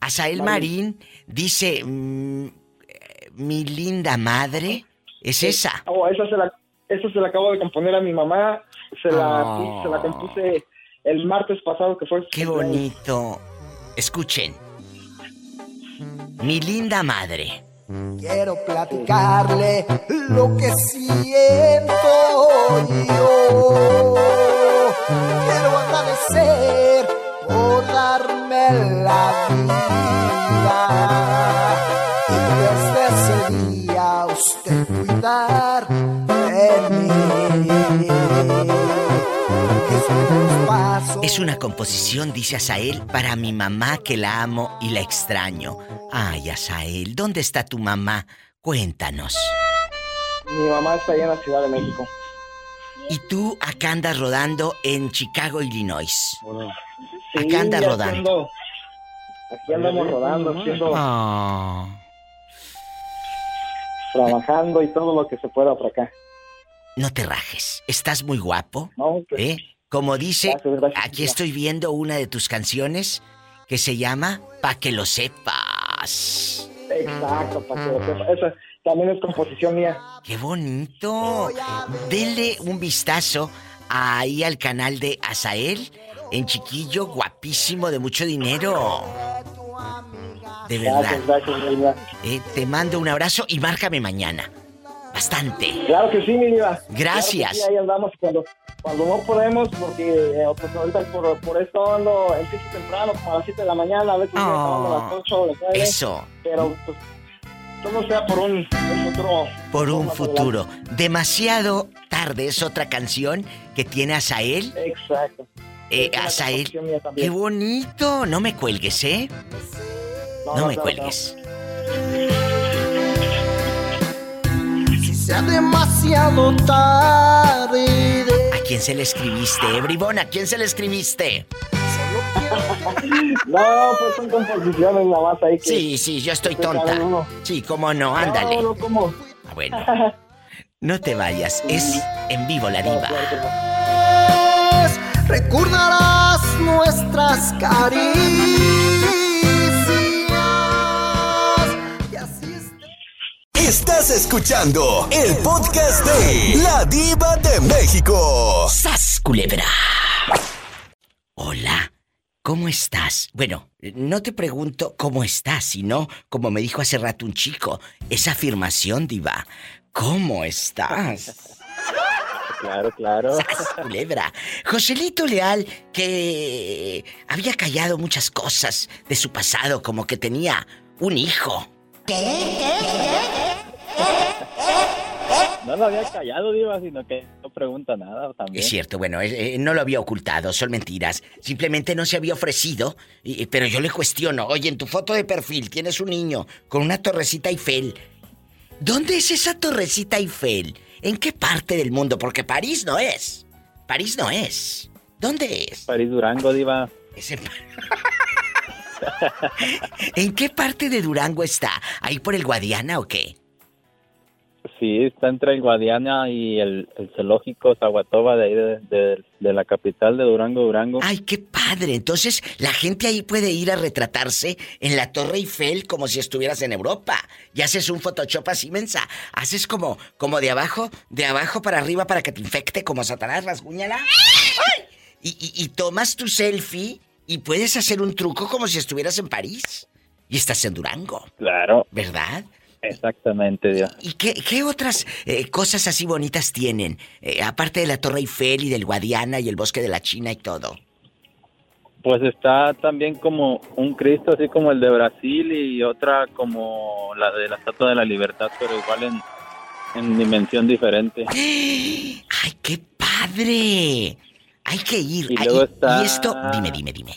Azael Marín dice, mm, eh, mi linda madre, es esa. Oh, esa se la, esa se la acabo de componer a mi mamá. Se la, Oh. se la compuse el martes pasado que fue. Qué bonito. Escuchen. Mi linda madre. Quiero platicarle lo que siento yo. Quiero agradecer por darme la vida Es una composición, dice Azael, para mi mamá que la amo y la extraño. Ay, Azael, ¿dónde está tu mamá? Cuéntanos. Mi mamá está allá en la Ciudad de México. Y tú acá andas rodando en Chicago, Illinois. Sí, Acá andas rodando. Aquí andamos rodando, haciendo, Ah. trabajando y todo lo que se pueda por acá. No te rajes, estás muy guapo. No, pues, ¿Eh? Como dice, aquí estoy viendo una de tus canciones que se llama Pa' que lo sepas. Exacto, para que lo sepa. Esa también es composición mía. ¡Qué bonito! Denle un vistazo ahí al canal de Azael, en chiquillo, guapísimo, de mucho dinero. De verdad. Gracias, gracias. Eh, te mando un abrazo y márcame mañana. Bastante. Claro que sí, mi diva. Gracias. Claro que sí, ahí andamos cuando, cuando no podemos, porque eh, pues ahorita por, por esto ando empiezo temprano, como a las 7 de la mañana, a veces acabando a las 8 o las 9. Oh, Eso. Pero pues todo sea por un, un futuro. Por un futuro. Demasiado tarde es otra canción que tiene Azael. Exacto. Eh, Azael. Qué bonito. No me cuelgues, ¿eh? No, No no, me cuelgues. Si sea demasiado tarde. ¿A quién se le escribiste, eh, bribón? ¿A quién se le escribiste? No, pues son composiciones nada más ahí que... Sí, sí, yo estoy tonta. Sí, cómo no, ándale. No, no, ¿cómo? Ah, Bueno, no te vayas. Es en vivo la diva. Recordarás nuestras caricias. Estás escuchando el podcast de La Diva de México. ¡Sas, culebra! Hola, ¿cómo estás? Bueno, no te pregunto cómo estás, sino, como me dijo hace rato un chico, esa afirmación, diva. ¿Cómo estás? Claro, claro. ¡Sas, culebra! Joselito Leal, que había callado muchas cosas de su pasado, como que tenía un hijo. No lo había callado, Diva, sino que no pregunta nada también. Es cierto, bueno, eh, eh, no lo había ocultado, son mentiras. Simplemente no se había ofrecido. y- pero yo le cuestiono, oye, en tu foto de perfil tienes un niño con una torrecita Eiffel. ¿Dónde es esa torrecita Eiffel? ¿En qué parte del mundo? Porque París no es. París no es. ¿Dónde es? París Durango, Diva. Ese pa- ¿En qué parte de Durango está? ¿Ahí por el Guadiana o qué? Sí, está entre el Guadiana y el, el zoológico Zaguatoba de ahí de, de- de la capital de Durango, Durango. Ay, qué padre. Entonces, la gente ahí puede ir a retratarse en la Torre Eiffel como si estuvieras en Europa. Y haces un Photoshop así mensa. Haces como, como de abajo, de abajo para arriba para que te infecte como Satanás, rasguñala. ¡Ay! Y, y- y tomas tu selfie y puedes hacer un truco como si estuvieras en París. Y estás en Durango. Claro. ¿Verdad? Exactamente, Diva. ¿Y qué, qué otras eh, cosas así bonitas tienen? Eh, aparte de la Torre Eiffel y del Guadiana y el Bosque de la China y todo. Pues está también como un Cristo así como el de Brasil y otra como la de la Estatua de la Libertad, pero igual en, en dimensión diferente. ¡Ay, qué padre! Hay que ir. Y Ay, luego está- y esto, dime, dime, dime.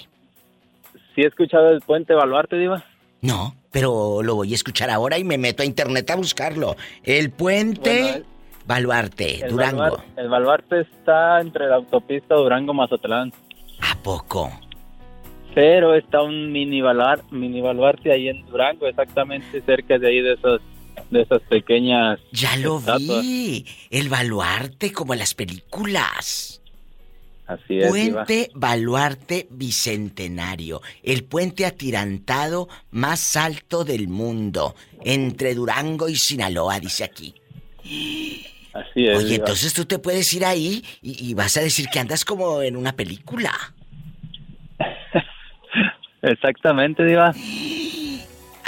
¿Sí he escuchado el puente Baluarte, Diva? No, pero lo voy a escuchar ahora y me meto a internet a buscarlo. El puente Bueno, Baluarte, El Durango. El Baluarte está entre la autopista Durango-Mazatlán. ¿A poco? Pero está un mini, baluar, mini baluarte ahí en Durango, exactamente cerca de ahí de esas, de esas pequeñas Ya lo estatuas. vi. El baluarte como en las películas. Así es, Diva. Puente Baluarte Bicentenario, el puente atirantado más alto del mundo, entre Durango y Sinaloa, dice aquí. Así es. Oye, Diva. entonces tú te puedes ir ahí y, y vas a decir que andas como en una película. Exactamente, Diva.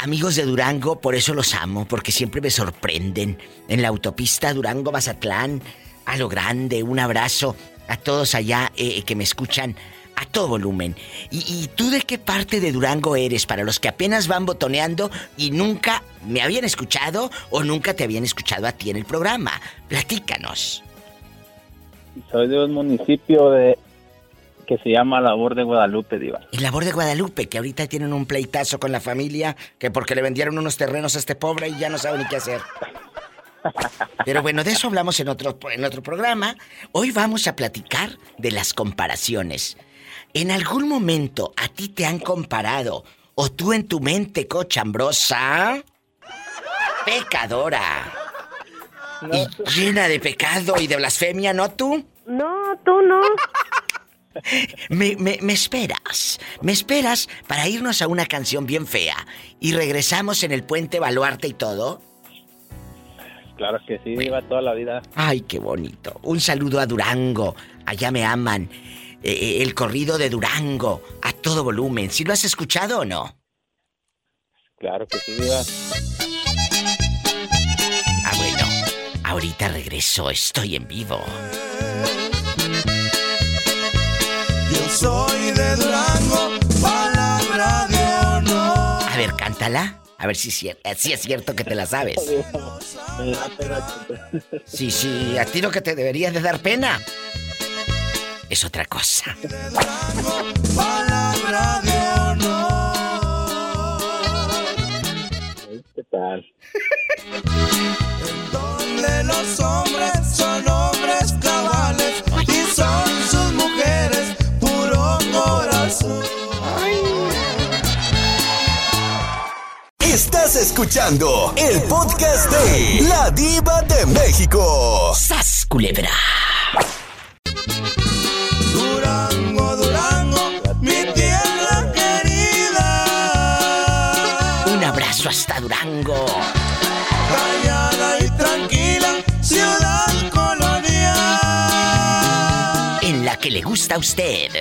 Amigos de Durango, por eso los amo, porque siempre me sorprenden. En la autopista Durango-Mazatlán, a lo grande, un abrazo a todos allá eh, que me escuchan a todo volumen. ¿Y, y tú de qué parte de Durango eres? Para los que apenas van botoneando y nunca me habían escuchado o nunca te habían escuchado a ti en el programa. Platícanos. Soy de un municipio de que se llama Labor de Guadalupe, Diva. El labor de Guadalupe, que ahorita tienen un pleitazo con la familia, que porque le vendieron unos terrenos a este pobre y ya no sabe ni qué hacer. Pero bueno, de eso hablamos en otro, en otro programa. Hoy vamos a platicar de las comparaciones. ¿En algún momento a ti te han comparado o tú en tu mente cochambrosa, pecadora y llena de pecado y de blasfemia, no tú? No, tú no. Me, me- me esperas, me esperas para irnos a una canción bien fea y regresamos en el puente Baluarte y todo. Claro que sí, Diva, toda la vida. Ay, qué bonito. Un saludo a Durango, allá me aman. Eh, eh, el corrido de Durango, a todo volumen. ¿Sí lo has escuchado o no? Claro que sí, Diva. Ah, bueno. Ahorita regreso, estoy en vivo. Yo soy de Durango, ver, cántala. A ver si, es eh, si es cierto que te la sabes. Sí, sí, a ti lo que te debería de dar pena es otra cosa. Palabra de honor. ¿Qué tal? Donde los hombres Estás escuchando el podcast de La Diva de México. ¡Sas, culebra! Durango, Durango, mi tierra querida. Un abrazo hasta Durango. Callada y tranquila, ciudad colonial. En la que le gusta a usted.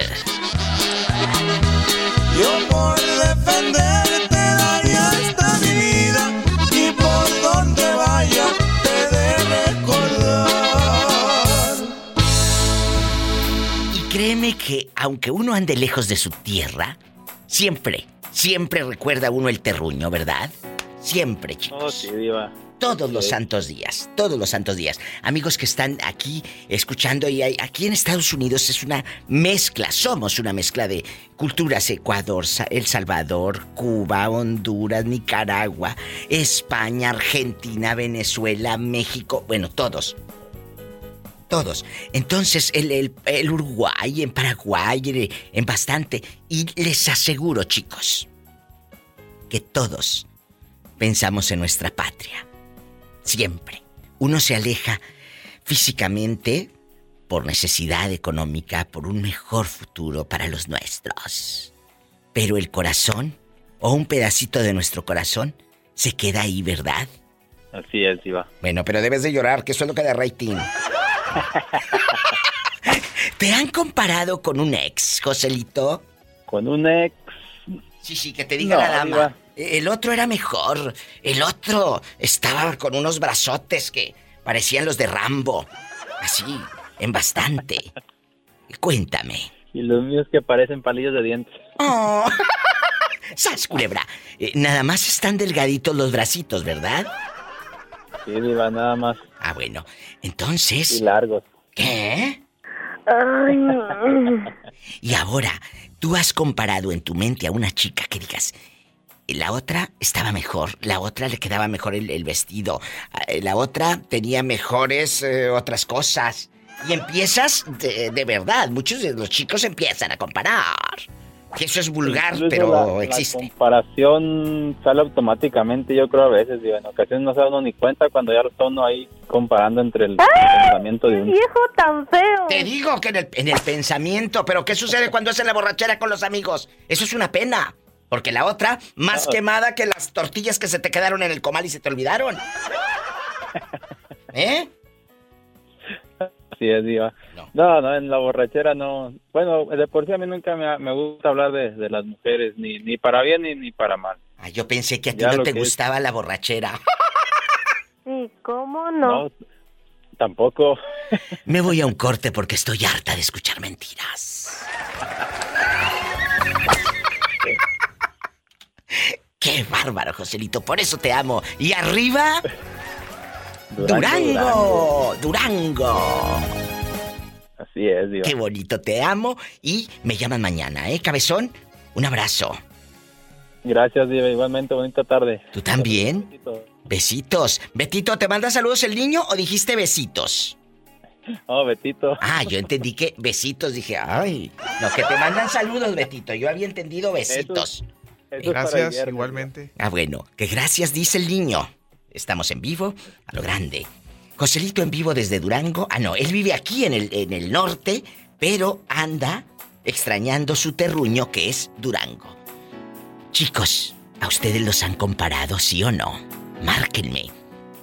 Yo por defenderte Que aunque uno ande lejos de su tierra, siempre, siempre recuerda uno el terruño, ¿verdad? Siempre, chicos. Oh, sí, Diva. Todos los santos días, todos los santos días. Amigos que están aquí escuchando y hay- aquí en Estados Unidos es una mezcla, somos una mezcla de culturas Ecuador, El Salvador, Cuba, Honduras, Nicaragua, España, Argentina, Venezuela, México, bueno, todos. Todos. Entonces, el, el- el Uruguay, en Paraguay, en, bastante. Y les aseguro, chicos, que todos pensamos en nuestra patria. Siempre. Uno se aleja físicamente por necesidad económica, por un mejor futuro para los nuestros. Pero el corazón, o un pedacito de nuestro corazón, se queda ahí, ¿verdad? Así es, Diva. Bueno, pero debes de llorar, que eso es lo que da rating. ¿Te han comparado con un ex, Joselito? Con un ex. Sí, sí, que te diga No, la dama. El otro era mejor. El otro estaba con unos brazotes que parecían los de Rambo. Así, en bastante. Cuéntame. Y los míos que parecen palillos de dientes. Oh. ¡Sas, culebra! Eh, nada más están delgaditos los bracitos, ¿verdad? Sí, Diva, nada más. Ah, bueno. Entonces. Y largos. ¿Qué? Ay, Y ahora, tú has comparado en tu mente a una chica que digas, la otra estaba mejor, la otra le quedaba mejor el, el vestido, eh, la otra tenía mejores eh, otras cosas. Y empiezas de, de verdad, muchos de los chicos empiezan a comparar. Que eso es vulgar, Incluso pero la, existe. La comparación sale automáticamente, yo creo a veces, digo, en ocasiones no se da uno ni cuenta cuando ya lo está uno ahí comparando entre el pensamiento de uno. viejo tan feo. Te digo que en el, en el pensamiento, pero ¿qué sucede cuando es en la borrachera con los amigos? Eso es una pena. Porque la otra, más quemada que las tortillas que se te quedaron en el comal y se te olvidaron. ¿Eh? Así es, Diva. No. no, en la borrachera no. Bueno, de por sí a mí nunca me, me gusta hablar de, de las mujeres, ni, ni para bien ni, ni para mal. Ah, yo pensé que a ti Ya no te es- gustaba la borrachera. ¿Y cómo no? No, tampoco. Me voy a un corte porque estoy harta de escuchar mentiras. Qué bárbaro, Joselito, por eso te amo. Y arriba, Durango, Durango. Así es, Diva. Qué bonito, te amo y me llaman mañana, ¿eh, cabezón? Un abrazo. Gracias, Diva. Igualmente, bonita tarde. ¿Tú también? Besitos. Betito, ¿te manda saludos el niño o dijiste besitos? Oh, Betito. Ah, yo entendí que besitos. Dije, ay. No, que te mandan saludos, Betito. Yo había entendido besitos. Gracias, igualmente. Ah, bueno, que gracias, dice el niño. Estamos en vivo, a lo grande. Joselito en vivo desde Durango. Ah, no, él vive aquí en el, en el norte, pero anda extrañando su terruño que es Durango. Chicos, ¿a ustedes los han comparado, sí o no? Márquenme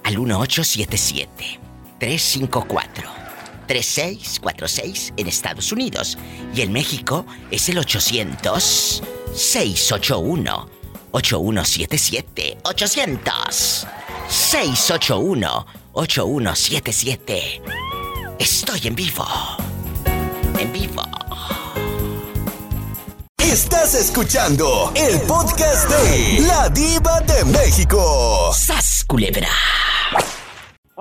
al 1877-354-3646 en Estados Unidos. Y en México es el 800-681-8177. 800-681-8177. Estoy en vivo. En vivo. Estás escuchando el podcast de La Diva de México. ¡Sas, culebra!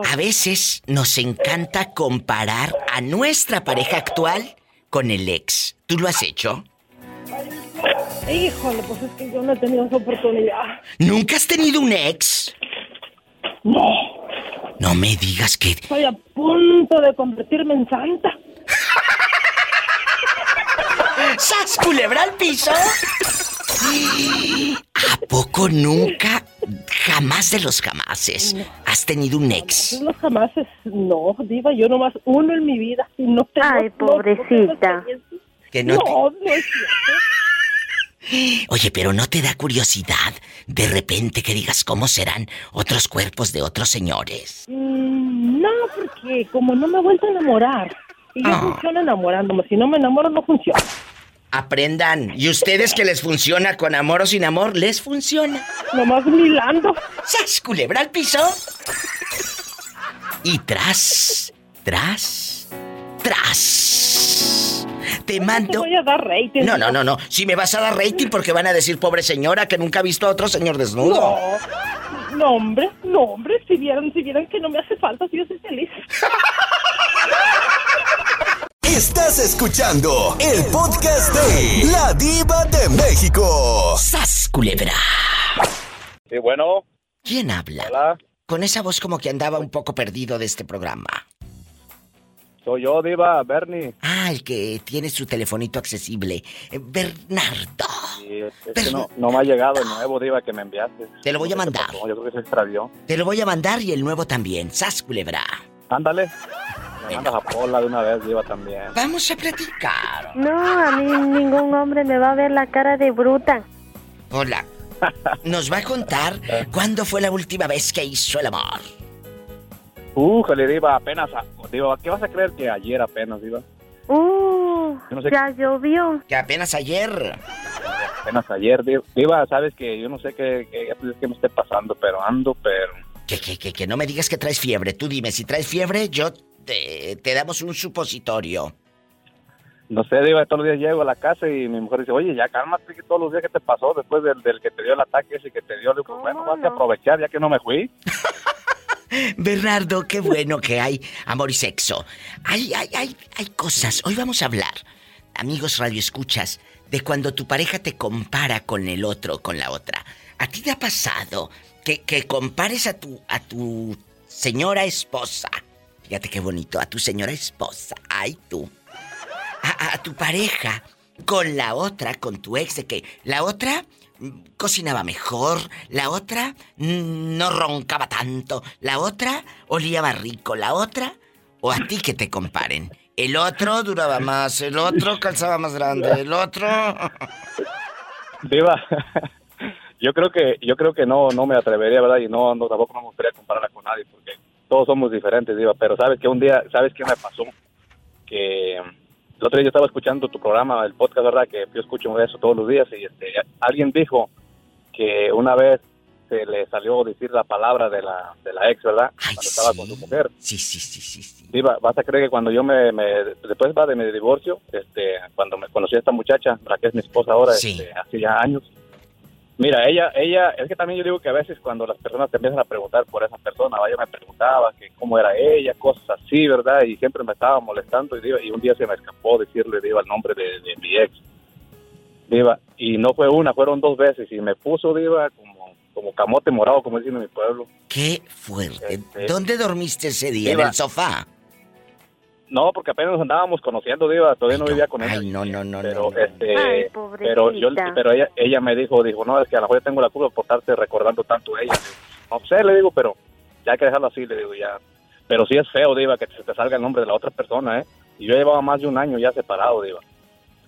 A veces nos encanta comparar a nuestra pareja actual con el ex. ¿Tú lo has hecho? Híjole, pues es que yo no he tenido esa oportunidad. ¿Nunca has tenido un ex? No, No me digas que... estoy a punto de convertirme en santa. ¡Sas, culebra al piso! ¿A poco nunca, jamás de los jamases, has tenido un ex? Los jamases, no, diva, yo nomás uno en mi vida. Y no tengo, Ay, pobrecita. Que no No, te- no, es cierto. Oye, pero ¿no te da curiosidad de repente que digas cómo serán otros cuerpos de otros señores? Mm, no, porque como no me he vuelto a enamorar. Y yo Ah. funciono enamorándome. Si no me enamoro, no funciona. Aprendan. Y ustedes que les funciona con amor o sin amor, les funciona. Nomás milando. ¡Sas, culebra al piso! Y tras, tras, tras. Te mando. voy a dar rating. No, no, no, no. Si me vas a dar rating porque van a decir, pobre señora, que nunca ha visto a otro señor desnudo. No, no, hombre, no, hombre. Si vieran, si vieran que no me hace falta, si yo soy feliz. Estás escuchando el podcast de La Diva de México. ¡Sas, culebra! Sí, bueno. ¿Quién habla? Hola. Con esa voz como que andaba un poco perdido de este programa. Soy yo, Diva, Bernie. Ah, el que tiene su telefonito accesible. Eh, Bernardo. Y es que no, no me ha llegado el nuevo, Diva, que me enviaste. Te lo voy a mandar. Yo creo que se extravió. Te lo voy a mandar y el nuevo también. ¡Sas, culebra! Ándale. Me mandas a Pola de una vez, Diva, también. Vamos a platicar. No, a mí ningún hombre me va a ver la cara de bruta. Hola. Nos va a contar cuándo fue la última vez que hizo el amor. Uh, jale, Diva, apenas. a- Diva, ¿qué vas a creer que ayer apenas, Diva? Uh, Yo no sé- ya llovió. Que apenas ayer. apenas ayer, Diva, sabes que yo no sé qué, qué, qué me esté pasando, pero ando, pero... Que, que, que, que no me digas que traes fiebre. Tú dime, si traes fiebre, yo te, te damos un supositorio. No sé, Diva, todos los días llego a la casa y mi mujer dice, oye, ya cálmate que todos los días que te pasó después del, del que te dio el ataque ese que te dio, le digo, bueno, vas a aprovechar ya que no me fui. Bernardo, qué bueno que hay amor y sexo. Hay, hay, hay, hay cosas. Hoy vamos a hablar, amigos radioescuchas, de cuando tu pareja te compara con el otro, con la otra. ¿A ti te ha pasado que, que compares a tu, a tu señora esposa? Fíjate qué bonito, a tu señora esposa. Ay, tú. A, a tu pareja con la otra, con tu ex, de que la otra cocinaba mejor, la otra no roncaba tanto, la otra olía más rico, la otra, o a ti que te comparen. El otro duraba más, el otro calzaba más grande, el otro. Viva. Yo creo que yo creo que no no me atrevería, ¿verdad? Y no, no tampoco me gustaría compararla con nadie porque todos somos diferentes, Diva, pero sabes que un día, ¿sabes qué me pasó? Que el otro día yo estaba escuchando tu programa, el podcast, ¿verdad? Que yo escucho eso todos los días y este, alguien dijo que una vez se le salió decir la palabra de la, de la ex, ¿verdad? cuando estaba con su mujer. Sí, sí, sí, sí. sí. vas a creer que cuando yo me, después va de mi divorcio, este, cuando me conocí a esta muchacha, la que es mi esposa ahora, este, hace ya años, Mira, ella, ella, es que también yo digo que a veces cuando las personas te empiezan a preguntar por esa persona, vaya, me preguntaba que cómo era ella, cosas así, ¿verdad? Y siempre me estaba molestando y, y un día se me escapó decirle, diva, el nombre de, mi ex. Diva, y no fue una, fueron dos veces y me puso, diva, como, como camote morado, como dicen en mi pueblo. Qué fuerte. Este, ¿Dónde dormiste ese día? ¿En el sofá? No, porque apenas nos andábamos conociendo, Diva, todavía no, vivía con ella. Ay, no, no, no, pero, Este, pero yo, pero ella, ella me dijo, dijo, no, es que a lo mejor yo tengo la culpa por estarte recordando tanto a ella. No sé, le digo, pero ya hay que dejarlo así, le digo, ya. Pero sí es feo, Diva, que se te salga el nombre de la otra persona, ¿eh? Y yo llevaba más de un año ya separado, Diva.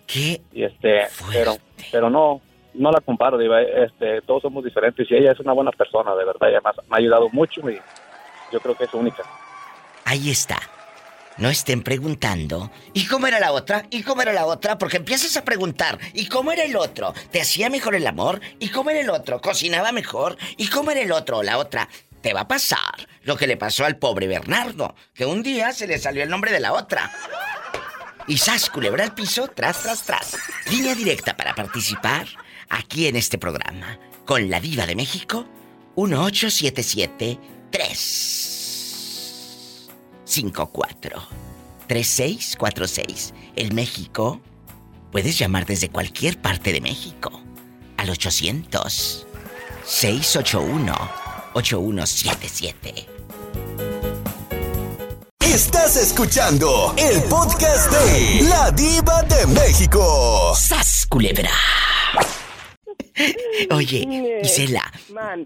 ¿Qué? Y este, pero, pero no, no la comparo, Diva, este, todos somos diferentes y ella es una buena persona, de verdad, ella me ha ayudado mucho y yo creo que es única. Ahí está. No estén preguntando. ¿Y cómo era la otra? ¿Y cómo era la otra? Porque empiezas a preguntar. ¿Y cómo era el otro? ¿Te hacía mejor el amor? ¿Y cómo era el otro? ¿Cocinaba mejor? ¿Y cómo era el otro o la otra? Te va a pasar lo que le pasó al pobre Bernardo, que un día se le salió el nombre de la otra. Y sas, culebra al piso, tras, tras, tras. Línea directa para participar aquí en este programa. Con la diva de México, 1877 3 54 3646. El México. Puedes llamar desde cualquier parte de México al 800 681 8177. Estás escuchando el podcast de La Diva de México. ¡Sas culebra! Oye, Isela,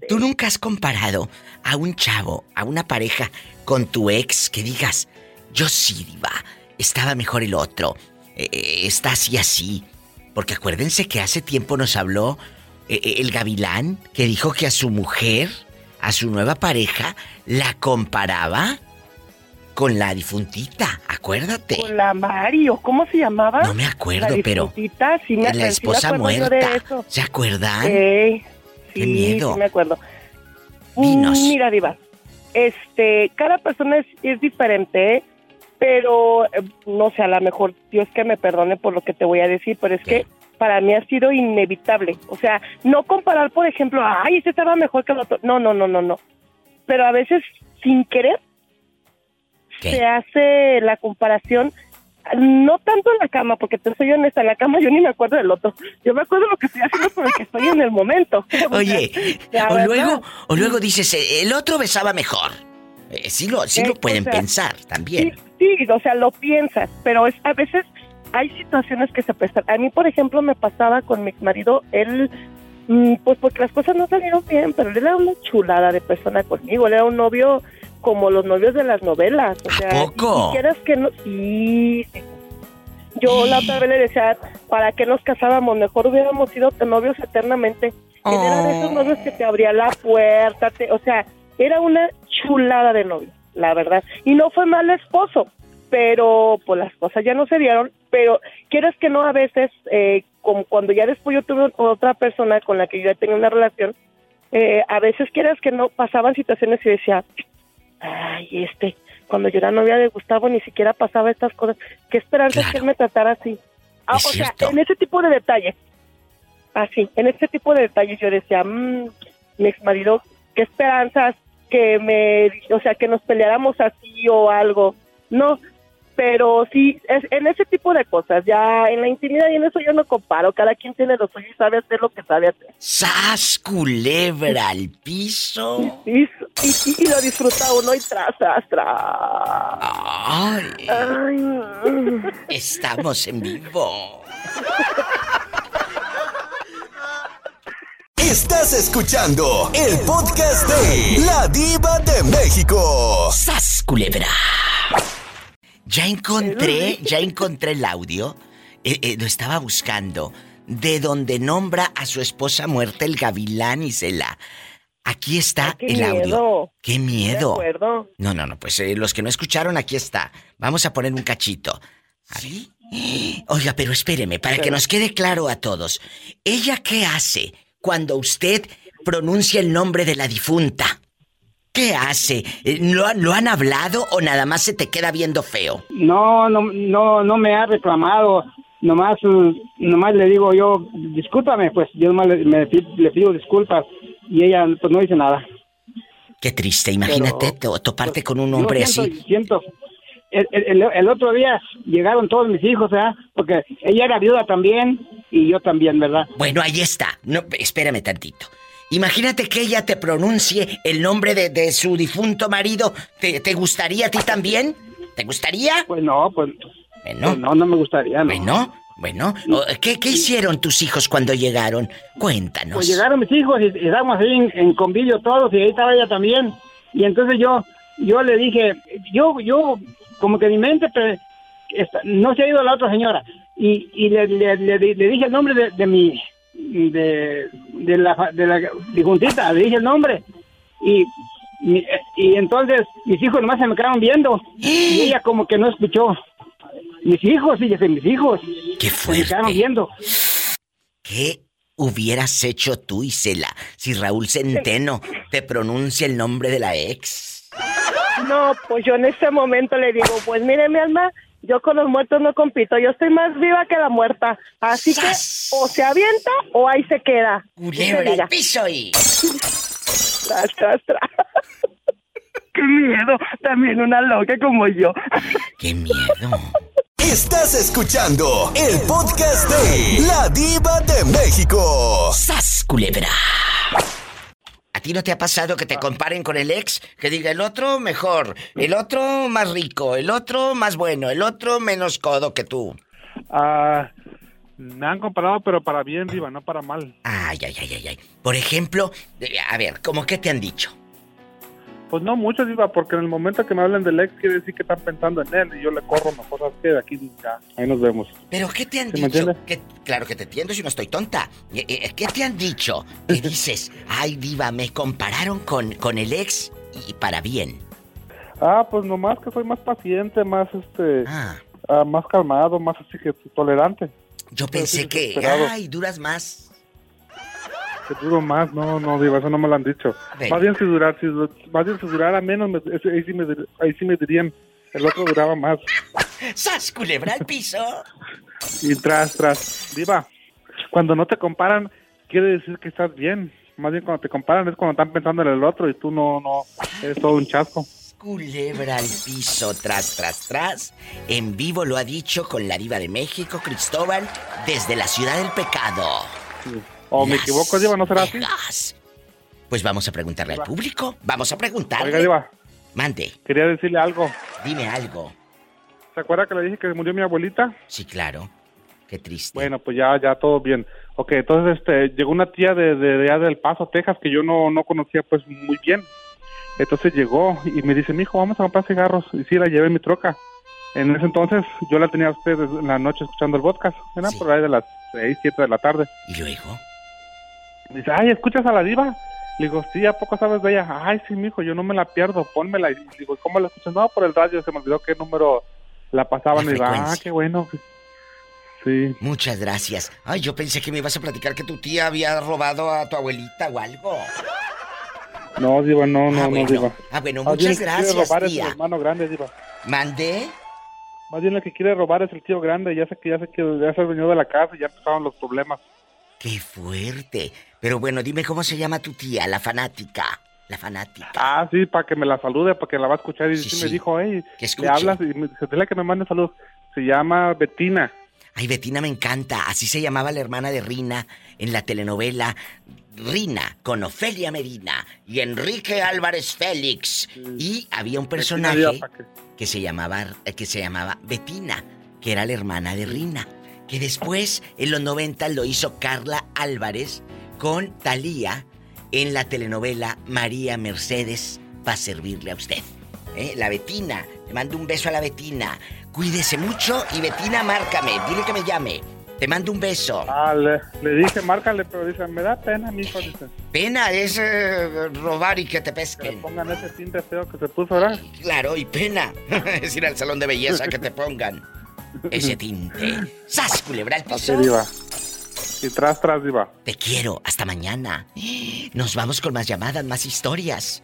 ¿tú nunca has comparado a un chavo, a una pareja, con tu ex que digas, yo sí, diva, estaba mejor el otro, eh, eh, está así así? Porque acuérdense que hace tiempo nos habló eh, el gavilán que dijo que a su mujer, a su nueva pareja, la comparaba con la difuntita, acuérdate. Con la Mario, ¿cómo se llamaba? No me acuerdo, la pero. Sí me, la esposa muerta. ¿Se acuerdan? Sí, Qué miedo. Sí, me acuerdo. Dinos. Mm, mira, Diva. Este, cada persona es, diferente, pero eh, no sé, a lo mejor Dios que me perdone por lo que te voy a decir, pero es que para mí ha sido inevitable. O sea, no comparar, por ejemplo, ay, este estaba mejor que el otro. No, no, no, no, no. Pero a veces, sin querer, se hace la comparación no tanto en la cama, porque te soy honesta, en la cama yo ni me acuerdo del otro. Yo me acuerdo lo que estoy haciendo por el que estoy en el momento. Oye, o luego, o luego dices, eh, el otro besaba mejor. Eh, sí lo, sí lo eh, pueden pensar también. Sí, o sea, lo piensas, pero es, a veces hay situaciones que se prestan. A mí, por ejemplo, me pasaba con mi marido, él, mm, pues porque las cosas no salieron bien, pero él era una chulada de persona conmigo, él era un novio como los novios de las novelas. O sea, poco? quieras que no. Sí. Yo la otra vez le decía, ¿para qué nos casábamos? Mejor hubiéramos sido novios eternamente. Era de esos oh. novios que te abría la puerta, o sea, era una chulada de novio, la verdad. Y no fue mal esposo, pero pues las cosas ya no se dieron. Pero quieres que no, a veces, eh, como cuando ya después yo tuve otra persona con la que yo ya tenía una relación, eh, a veces quieras que no pasaban situaciones y decía, ay, este, cuando yo era novia de Gustavo ni siquiera pasaba estas cosas. Qué esperanza que él me tratara así. Ah, o sea, en ese tipo de detalles. Así, en ese tipo de detalles yo decía, mmm, mi ex marido, qué esperanzas que me, o sea, que nos peleáramos así o algo. No, pero sí, es, en ese tipo de cosas, ya en la intimidad y en eso yo no comparo, cada quien tiene lo suyo y sabe hacer lo que sabe hacer. ¡Sas, culebra al piso! Y, y, lo disfruta uno y tras, tras, tras. Ay. Estamos en vivo. Estás escuchando el podcast de La Diva de México. ¡Sas, culebra! Ya encontré, ya encontré el audio. Eh, eh, lo estaba buscando. De donde nombra a su esposa muerta el gavilán y la. Aquí está el audio. ¡Qué miedo! No, no, no, pues eh, los que no escucharon, aquí está. Vamos a poner un cachito. ¿Ahí? Oiga, pero espéreme, para que nos quede claro a todos. ¿Ella qué hace cuando usted pronuncia el nombre de la difunta? ¿Qué hace? ¿Lo, ¿Lo, han hablado o nada más se te queda viendo feo? No, no, no, no me ha reclamado. Nomás, nomás le digo yo, discúlpame, pues yo nomás le, le pido disculpas y ella pues no dice nada. Qué triste, imagínate toparte con un hombre así. Siento, el, otro día llegaron todos mis hijos, ¿verdad? Porque ella era viuda también y yo también, ¿verdad? Bueno, ahí está. No, espérame tantito. Imagínate que ella te pronuncie el nombre de, su difunto marido. ¿Te, ¿Te, gustaría a ti también? ¿Te gustaría? Pues no, pues, pues no, no me gustaría. No. Bueno, bueno. ¿Qué, ¿Qué, hicieron tus hijos cuando llegaron? Cuéntanos. Pues llegaron mis hijos y, estábamos ahí en, en, convivio todos y ahí estaba ella también. Y entonces yo, yo le dije, yo, yo como que mi mente no se ha ido a la otra señora. Y, y le, le, dije el nombre de, mi, de, de la, de la dijuntita, le dije el nombre. Y, y entonces mis hijos nomás se me quedaron viendo. Y ella como que no escuchó. Mis hijos, fíjese, mis hijos. Qué fuerte. Se me quedaron viendo. ¿Qué hubieras hecho tú, Isela, si Raúl Centeno te pronuncia el nombre de la ex? No, pues yo en este momento le digo, pues mire mi alma, yo con los muertos no compito, yo estoy más viva que la muerta. Así que o se avienta o ahí se queda. Culebra al piso y... tras, tras, tras. Qué miedo, también una loca como yo. Qué miedo. Estás escuchando el podcast de La Diva de México. ¡Sas, culebra! ¿A ti no te ha pasado que te comparen con el ex? Que diga el otro mejor, el otro más rico, el otro más bueno, el otro menos codo que tú. Ah, me han comparado, pero para bien, Diva, no para mal. Ay, ay, ay, ay, ay. Por ejemplo, eh, a ver, ¿cómo qué te han dicho? Pues no mucho, Diva, porque en el momento que me hablan del ex quiere decir que están pensando en él y yo le corro mejor, ¿sabes que De aquí ya, ahí nos vemos. ¿Pero qué te han dicho? claro que te entiendo si no estoy tonta. Eh, eh, ¿Qué te han dicho? ¿Qué dices? Ay, Diva, me compararon con, con el ex y para bien. Ah, pues nomás que soy más paciente, más este... Ah. ah más calmado, más así que tolerante. Yo pensé que... Ay, duras más que duro más, no, no, digo, eso no me lo han dicho. Más bien si durar, si, más bien si durara menos, ahí, sí me, ahí sí me dirían, el otro duraba más. ¡Sas, culebra al piso! Y tras, tras, diva, cuando no te comparan, quiere decir que estás bien. Más bien cuando te comparan es cuando están pensando en el otro y tú no, no, eres todo un chasco. Culebra al piso, tras, tras, tras. En vivo lo ha dicho con la diva de México, Cristóbal, desde la ciudad del pecado. Sí. ¿O me equivoco, Diva? ¿No será así? Pues vamos a preguntarle al público. Vamos a preguntarle. Oiga, Diva. Mande. Quería decirle algo. Dime algo. ¿Se acuerda que le dije que murió mi abuelita? Sí, claro. Qué triste. Bueno, pues ya, ya todo bien. Ok, entonces este, llegó una tía de, de, de del Paso, Texas, que yo no, no conocía pues muy bien. Entonces llegó y me dice, mijo, vamos a comprar cigarros. Y sí, la llevé en mi troca. En ese entonces yo la tenía a usted en la noche escuchando el podcast. Era por ahí de las 6, 7 de la tarde. ¿Y luego? Dice, ay, ¿escuchas a la diva? Le digo, sí, ¿a poco sabes de ella? Ay, sí, mijo, yo no me la pierdo, pónmela. Y digo, ¿cómo la escuchas? No, por el radio, se me olvidó qué número la pasaban. y digo, ah, qué bueno. Sí. Muchas gracias. Ay, yo pensé que me ibas a platicar que tu tía había robado a tu abuelita o algo. No, Diva, no, no, ah, no. Diva. Ah, bueno, muchas gracias, robar es el hermano grande, Diva. ¿Mandé? Más bien el que quiere robar es el tío grande. Ya sé que ya sé que ya se venido de la casa y ya empezaron los problemas. ¡Qué fuerte! Pero bueno, dime cómo se llama tu tía, la fanática. La fanática. Ah, sí, para que me la salude, para que la va a escuchar. Y sí, me dijo, hey, Que le hablas y me dile que me mande saludos. Se llama Betina. Ay, Betina me encanta. Así se llamaba la hermana de Rina en la telenovela Rina con Ofelia Medina y Enrique Álvarez Félix. Y había un personaje que- se llamaba que se llamaba Betina, que era la hermana de Rina, que después en los 90 lo hizo Carla Álvarez con Thalía en la telenovela María Mercedes para servirle a usted. ¿Eh? La Betina, le mando un beso a la Betina. Cuídese mucho y Betina, márcame, dile que me llame. Te mando un beso. Ah, le, le dije, márcale, pero dice, me da pena, mi hijo. Dice, Pena es eh, robar y que te pesquen. pongan ese tinte feo que se puso, ¿verdad? Claro, y pena es ir al salón de belleza que te pongan ese tinte. ¡Sas, culebra al piso! Diva. Y tras, tras, Diva. Te quiero, hasta mañana. Nos vamos con más llamadas, más historias.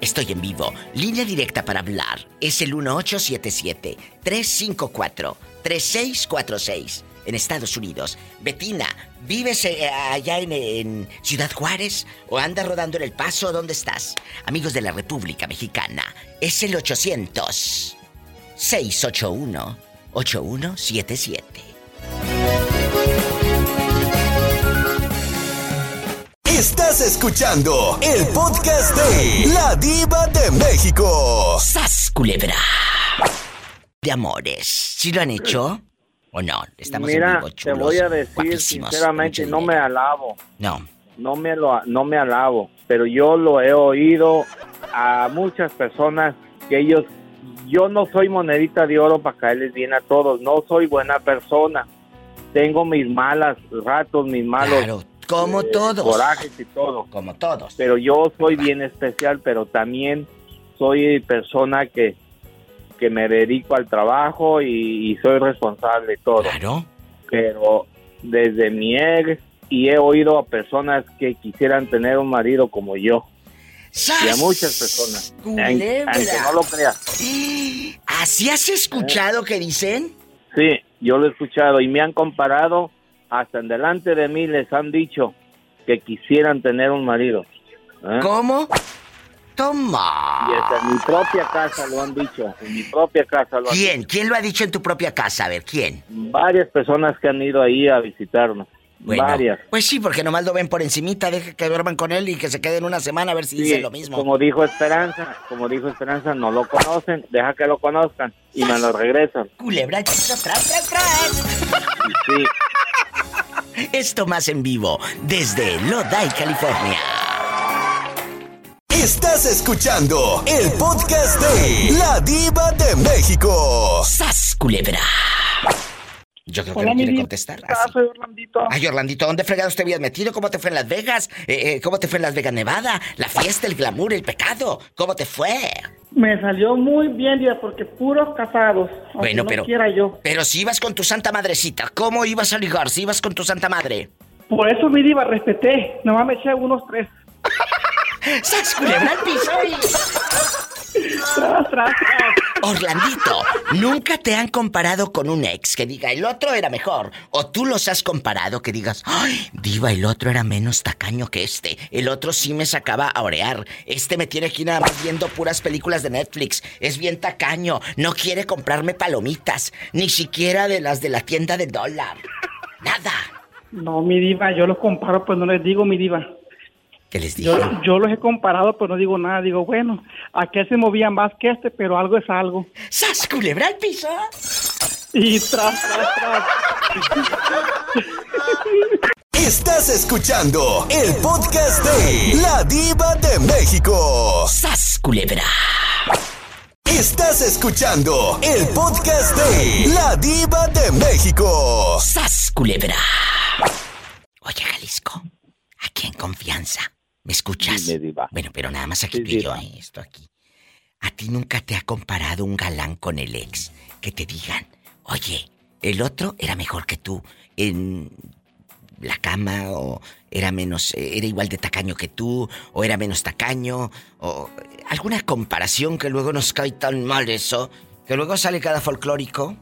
Estoy en vivo. Línea directa para hablar es el 1877-354-3646 en Estados Unidos. Betina, ¿vives eh, allá en, en Ciudad Juárez o andas rodando en El Paso? ¿Dónde estás? Amigos de la República Mexicana, es el 800 681 8177. Estás escuchando el podcast de La Diva de México. ¡Sas, culebra! De amores. ¿Sí lo han hecho? ¿O no? Estamos en Mira, te voy a decir sinceramente, no me alabo. No. No me, lo, no me alabo, pero yo lo he oído a muchas personas que ellos, yo no soy monedita de oro para caerles bien a todos, no soy buena persona. Tengo mis malas ratos, mis malos Claro, como eh, todos. corajes y todo. Como todos. Pero yo soy bien especial, pero también soy persona que, que me dedico al trabajo y, y soy responsable de todo. Claro. Pero desde mi ex y he oído a personas que quisieran tener un marido como yo. Y a muchas personas. Aunque culebra! aunque no lo creas. ¿Así has escuchado que dicen? Sí, yo lo he escuchado y me han comparado, hasta en delante de mí les han dicho que quisieran tener un marido. ¿eh? ¿Cómo? Toma. Y hasta en mi propia casa lo han dicho, en mi propia casa lo han ¿Quién? ¿Quién lo ha dicho en tu propia casa? A ver, ¿quién? Varias personas que han ido ahí a visitarnos. Bueno, Varias. Pues sí, porque nomás lo ven por encimita, deja que duerman con él y que se queden una semana a ver si Sí, dicen lo mismo. Como dijo Esperanza, como dijo Esperanza, no lo conocen, deja que lo conozcan y me lo regresan. Culebra tras, tras, tras. Sí. Esto más en vivo desde Lodi, California. Estás escuchando el podcast de La Diva de México. ¡Sas, culebra! Yo creo que no quiere contestar. Ah, así. soy Orlandito. Ay, Orlandito, ¿dónde fregados te habías metido? ¿Cómo te fue en Las Vegas? Eh, eh, ¿Cómo te fue en Las Vegas, Nevada? La fiesta, el glamour, el pecado. ¿Cómo te fue? Me salió muy bien, Diva, porque puros casados. Bueno, no pero. quiera yo. Pero si ibas con tu santa madrecita, ¿cómo ibas a ligar si ibas con tu santa madre? Por eso mi diva respeté. Nomás me eché unos tres. ¡Sas, culebra al piso! Orlandito, ¿nunca te han comparado con un ex que diga el otro era mejor? ¿O tú los has comparado que digas, ay, diva, el otro era menos tacaño que este? El otro sí me sacaba a orear. Este me tiene aquí nada más viendo puras películas de Netflix. Es bien tacaño. No quiere comprarme palomitas. Ni siquiera de las de la tienda de dólar. Nada. No, mi diva, yo los comparo, pues no les digo, mi diva. ¿Qué les dije? Yo, yo los he comparado, pero no digo nada. Digo, bueno, aquel se movía más que este, pero algo es algo. ¡Sas, culebra al piso! Y tras, tras, tras. Estás escuchando el podcast de La Diva de México. ¡Sas, culebra! Estás escuchando el podcast de La Diva de México. ¡Sas, culebra! Oye, Jalisco, aquí en confianza. ¿Me escuchas? Dime, diva. Bueno, pero nada más aquí Sí, tú y yo, eh, esto aquí. ¿A ti nunca te ha comparado un galán con el ex? Que te digan, oye, el otro era mejor que tú en la cama o era menos era igual de tacaño que tú o era menos tacaño o alguna comparación que luego nos cae tan mal eso que luego sale cada folclórico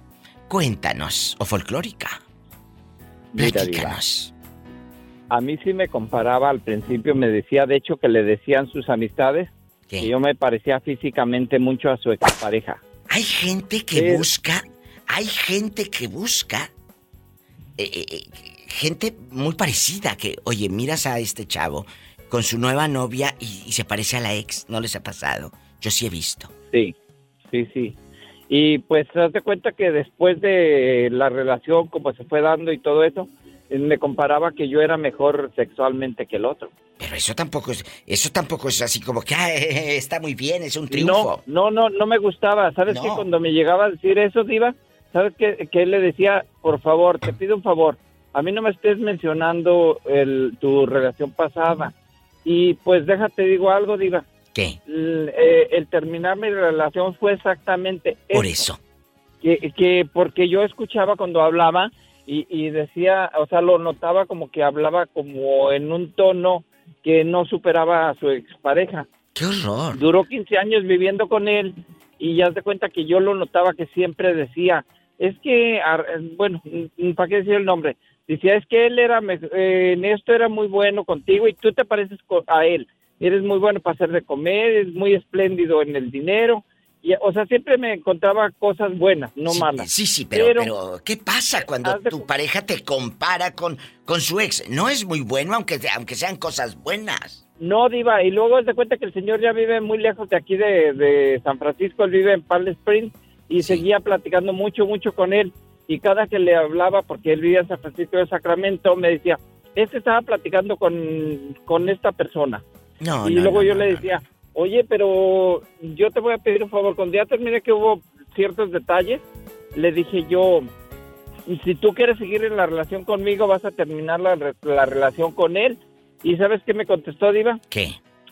cuéntanos o folclórica platícanos a mí sí me comparaba al principio me decía de hecho que le decían sus amistades que yo me parecía físicamente mucho a su expareja hay gente que busca hay gente que busca eh, eh, eh, gente muy parecida que, oye, miras a este chavo con su nueva novia y, se parece a la ex, ¿no les ha pasado? Yo sí he visto. Sí, sí, sí. Y pues te das cuenta que después de la relación, como se fue dando y todo eso, me comparaba que yo era mejor sexualmente que el otro. Pero eso tampoco es, eso tampoco es así como que está muy bien, es un triunfo. No, no, no, no me gustaba. ¿Sabes qué? Cuando me llegaba a decir eso, Diva, ¿sabes qué? Que él le decía, por favor, te pido un favor, a mí no me estés mencionando el, tu relación pasada. Y pues déjate, digo algo, diga. ¿Qué? El, eh, el terminar mi relación fue exactamente Por eso. Que, que porque yo escuchaba cuando hablaba y, y decía, o sea, lo notaba como que hablaba como en un tono que no superaba a su expareja. ¡Qué horror! Duró 15 años viviendo con él y ya se cuenta que yo lo notaba que siempre decía, es que, bueno, ¿para qué decir el nombre? Decía, es que él era, eh, en esto era muy bueno contigo y tú te pareces a él. Eres muy bueno para hacer de comer, es muy espléndido en el dinero. Y, o sea, siempre me encontraba cosas buenas, no malas. Sí, sí, pero, pero, ¿qué pasa cuando tu pareja te compara con, con su ex? No es muy bueno, aunque, aunque sean cosas buenas. No, Diva, y luego te cuenta que el señor ya vive muy lejos de aquí de, de San Francisco, él vive en Palm Springs, y seguía platicando mucho, mucho con él y cada que le hablaba, porque él vivía en San Francisco de Sacramento, me decía, este estaba platicando con, con esta persona. No, y luego yo le decía, oye, pero yo te voy a pedir un favor, cuando ya terminé que hubo ciertos detalles, le dije yo, si tú quieres seguir en la relación conmigo, vas a terminar la, la relación con él. ¿Y sabes qué me contestó, Diva? ¿Qué?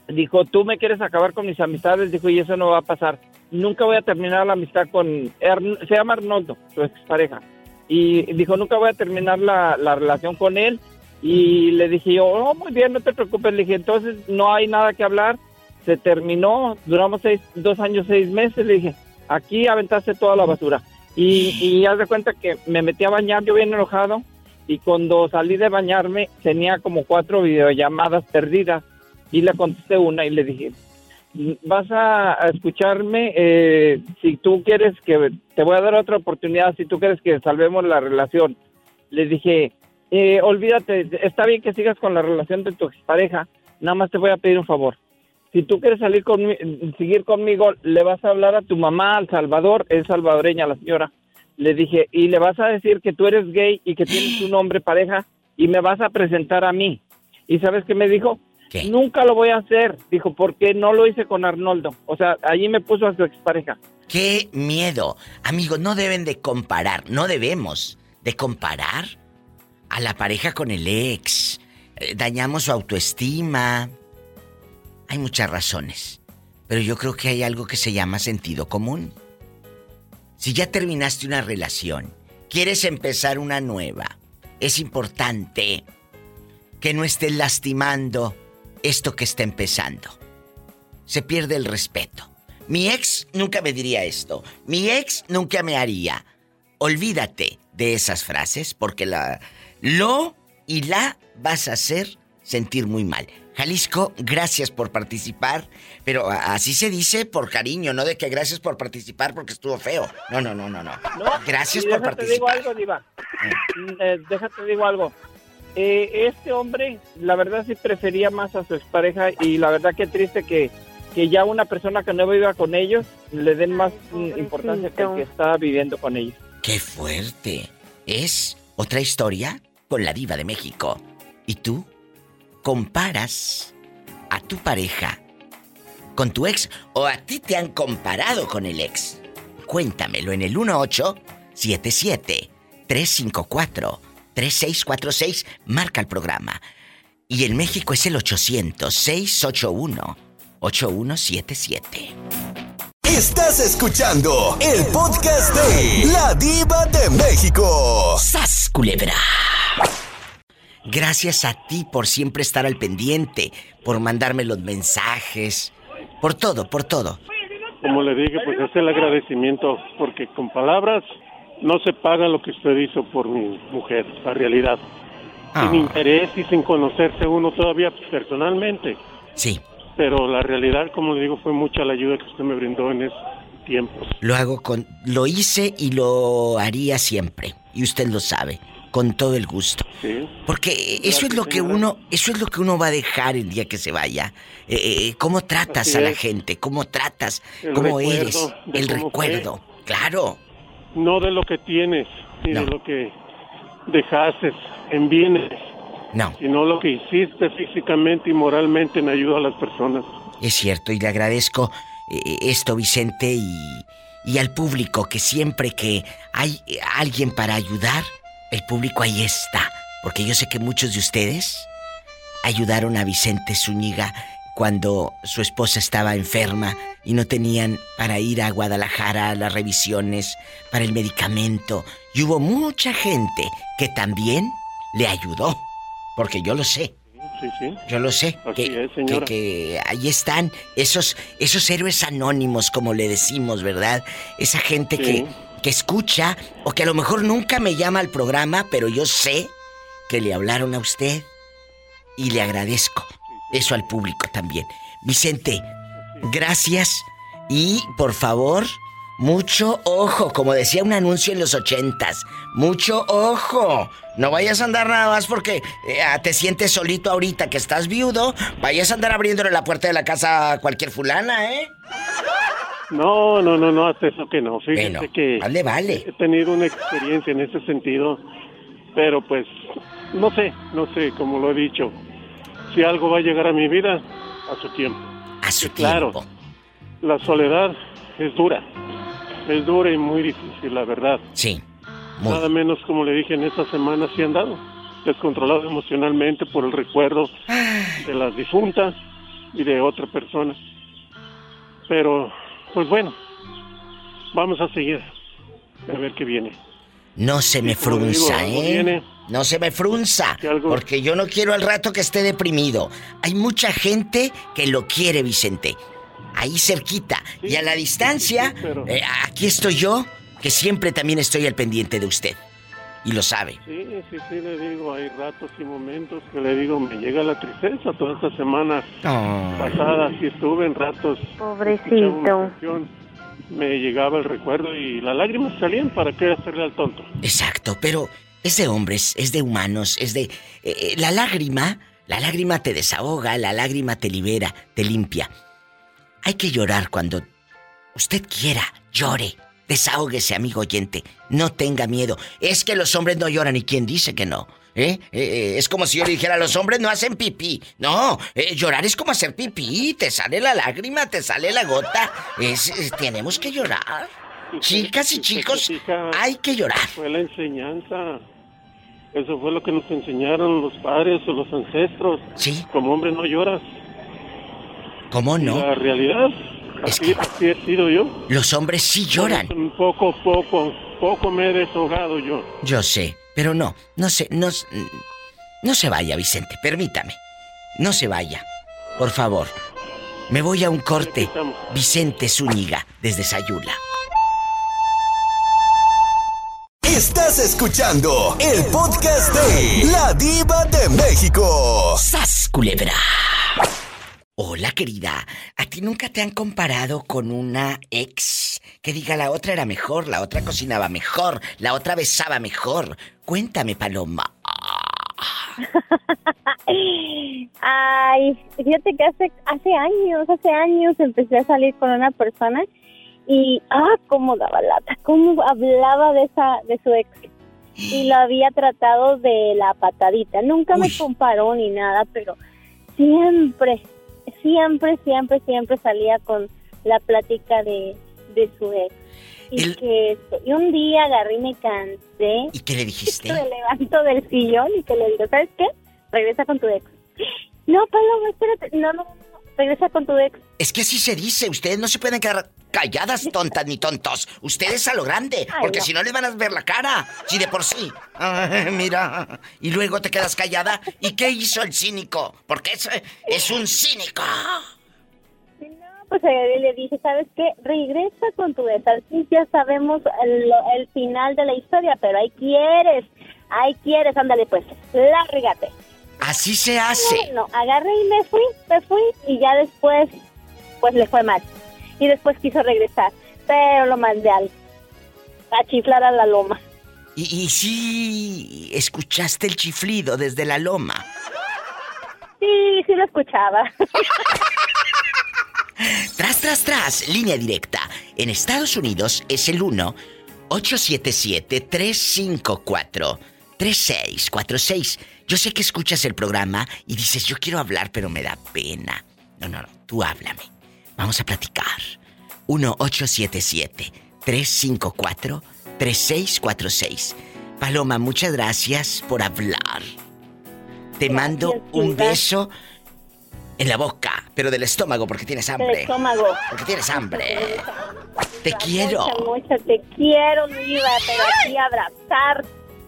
Dijo, tú me quieres acabar con mis amistades, dijo, y eso no va a pasar nunca voy a terminar la amistad con... se llama Arnoldo, su expareja. Y dijo, nunca voy a terminar la, la relación con él. Y le dije yo, oh, muy bien, no te preocupes. Le dije, entonces no hay nada que hablar. Se terminó, duramos seis, dos años, seis meses. Le dije, aquí aventaste toda la basura. Y, y haz de cuenta que me metí a bañar, yo bien enojado. Y cuando salí de bañarme, tenía como cuatro videollamadas perdidas. Y le contesté una y le dije, vas a, escucharme eh, si tú quieres que te voy a dar otra oportunidad si tú quieres que salvemos la relación le dije eh, olvídate está bien que sigas con la relación de tu expareja nada más te voy a pedir un favor si tú quieres salir con seguir conmigo le vas a hablar a tu mamá al Salvador es salvadoreña la señora le dije y le vas a decir que tú eres gay y que tienes un hombre pareja y me vas a presentar a mí y sabes qué me dijo Nunca lo voy a hacer, dijo, porque no lo hice con Arnoldo. O sea, allí me puso a su expareja. ¡Qué miedo! Amigos, no deben de comparar, no debemos de comparar a la pareja con el ex. Eh, dañamos su autoestima. Hay muchas razones, pero yo creo que hay algo que se llama sentido común. Si ya terminaste una relación, quieres empezar una nueva, es importante que no estés lastimando esto que está empezando. Se pierde el respeto. Mi ex nunca me diría esto. Mi ex nunca me haría. Olvídate de esas frases porque la lo y la vas a hacer sentir muy mal. Jalisco, gracias por participar, pero así se dice por cariño, no de que gracias por participar porque estuvo feo. No, no, no, no, no. gracias por participar. Digo algo, Diva. Mm, eh, déjate digo algo. Eh, este hombre, la verdad sí prefería más a su expareja y la verdad que triste que, que ya una persona que no viva con ellos le den más importancia que el que está viviendo con ellos. ¡Qué fuerte! Es otra historia con la diva de México. ¿Y tú? ¿Comparas a tu pareja con tu ex o a ti te han comparado con el ex? Cuéntamelo en el 1877 354 3646 marca el programa. Y en México es el 800-681-8177. Estás escuchando el podcast de La Diva de México. ¡Sas, culebra! Gracias a ti por siempre estar al pendiente, por mandarme los mensajes, por todo, por todo. Como le dije, pues es el agradecimiento, porque con palabras no se paga lo que usted hizo por mi mujer, la realidad. Ah. Sin interés y sin conocerse uno todavía personalmente. Sí. Pero la realidad, como le digo, fue mucha la ayuda que usted me brindó en esos tiempos. Lo hago con lo hice y lo haría siempre, y usted lo sabe, con todo el gusto. Sí. Porque eso es lo que uno, eso es lo que uno va a dejar el día que se vaya. Eh, eh, cómo tratas Así a la es. gente, cómo tratas, El cómo recuerdo eres, el cómo fue. recuerdo. Claro. No de lo que tienes, ni de lo que dejaste en bienes, No. sino lo que hiciste físicamente y moralmente en ayuda a las personas. Es cierto, y le agradezco eh, esto, Vicente, y, y al público que siempre que hay eh, alguien para ayudar, el público ahí está. Porque yo sé que muchos de ustedes ayudaron a Vicente Zúñiga cuando su esposa estaba enferma y no tenían para ir a Guadalajara a las revisiones, para el medicamento. Y hubo mucha gente que también le ayudó. Porque yo lo sé. Sí, sí. Yo lo sé. Así que, es, que- que ahí están esos, esos héroes anónimos, como le decimos, ¿verdad? Esa gente Sí. que, que escucha o que a lo mejor nunca me llama al programa, pero yo sé que le hablaron a usted y le agradezco eso al público también. Vicente, gracias y por favor, mucho ojo, como decía un anuncio en los ochentas, mucho ojo. No vayas a andar nada más porque eh, ah, te sientes solito ahorita que estás viudo, vayas a andar abriéndole la puerta de la casa a cualquier fulana, ¿eh? No, no, no, no, hasta eso que no. Fíjese Bueno, que vale, vale. he tenido una experiencia en ese sentido, pero pues no sé, no sé, como lo he dicho, si algo va a llegar a mi vida, a su tiempo. A su claro, la soledad es dura, es dura y muy difícil, la verdad. Sí. Nada menos, como le dije, en esta semana sí he andado descontrolado emocionalmente por el recuerdo de las difuntas y de otra persona. Pero, pues bueno, vamos a seguir a ver qué viene. No se me digo, frunza, ¿eh? viene. No se me frunza. Porque yo no quiero al rato que esté deprimido. Hay mucha gente que lo quiere, Vicente. Ahí cerquita. y a la distancia, pero- eh, aquí estoy yo, que siempre también estoy al pendiente de usted. Y lo sabe. Sí, sí, sí, le digo, hay ratos y momentos que le digo, me llega la tristeza. Toda esta semana pasada sí estuve en ratos. Pobrecito. me llegaba el recuerdo y las lágrimas salían para qué hacerle al tonto. Exacto, pero es de hombres, es de humanos, es de... eh, eh, la lágrima, la lágrima te desahoga, la lágrima te libera, te limpia. Hay que llorar cuando usted quiera, llore. Desahóguese, amigo oyente. No tenga miedo. Es que los hombres no lloran y quién dice que no. ¿Eh? Eh, eh, es como si yo le dijera, los hombres no hacen pipí. No, eh, llorar es como hacer pipí. Te sale la lágrima, te sale la gota. Es, es- tenemos que llorar. Chicas y chicos, hay que llorar. Fue la enseñanza. Eso fue lo que nos enseñaron los padres o los ancestros. Sí. Como hombre no lloras. ¿Cómo no? La realidad, así, así he sido yo. Los hombres sí lloran. Un poco, poco, poco me he desahogado yo. Yo sé, pero no, no sé, no, no se vaya, Vicente, permítame. No se vaya, por favor. Me voy a un corte. Vicente Zúñiga, desde Sayula. Estás escuchando el podcast de La Diva de México. ¡Sas, culebra! Hola, querida. ¿A ti nunca te han comparado con una ex? Que diga la otra era mejor, la otra cocinaba mejor, la otra besaba mejor. Cuéntame, Paloma. Ay, fíjate que hace, hace años, hace años empecé a salir con una persona y, ah, cómo daba lata, cómo hablaba de esa, de su ex. Y lo había tratado de la patadita. Nunca me comparó ni nada, pero siempre, siempre, siempre, siempre salía con la plática de, de su ex. Y, que esto- y un día agarré y me cansé. ¿Y qué le dijiste? Me levanto del sillón y que le digo, ¿sabes qué? Regresa con tu ex. No, Paloma, espérate. No, no, regresa con tu ex. Es que así se dice, ustedes no se pueden quedar Calladas, tontas ni tontos. Ustedes a lo grande, porque si no les van a ver la cara. Si de por sí. mira. Y luego te quedas callada. ¿Y qué hizo el cínico? Porque es, es un cínico. No, pues eh, le dije, ¿sabes qué? Regresa con tu desastre. Ya sabemos el, el final de la historia, pero ahí quieres. Ahí quieres, ándale pues. Lárgate. Así se hace. No, agarré y me fui, me fui y ya después, pues le fue mal. Y después quiso regresar, pero lo mandé al, a chiflar a la loma. Y, y sí, escuchaste el chiflido desde la loma. Sí, sí lo escuchaba. tras, tras, tras, línea directa. En Estados Unidos es el 1 877 354 3646. Yo sé que escuchas el programa y dices, yo quiero hablar, pero me da pena. No, no, no, tú háblame. Vamos a platicar. 1-877-354-3646. Paloma, muchas gracias por hablar. Te mando un beso en la boca, pero del estómago porque tienes hambre. Del estómago. Porque tienes hambre. Te quiero. Mucho, mucho, te quiero, viva, pero aquí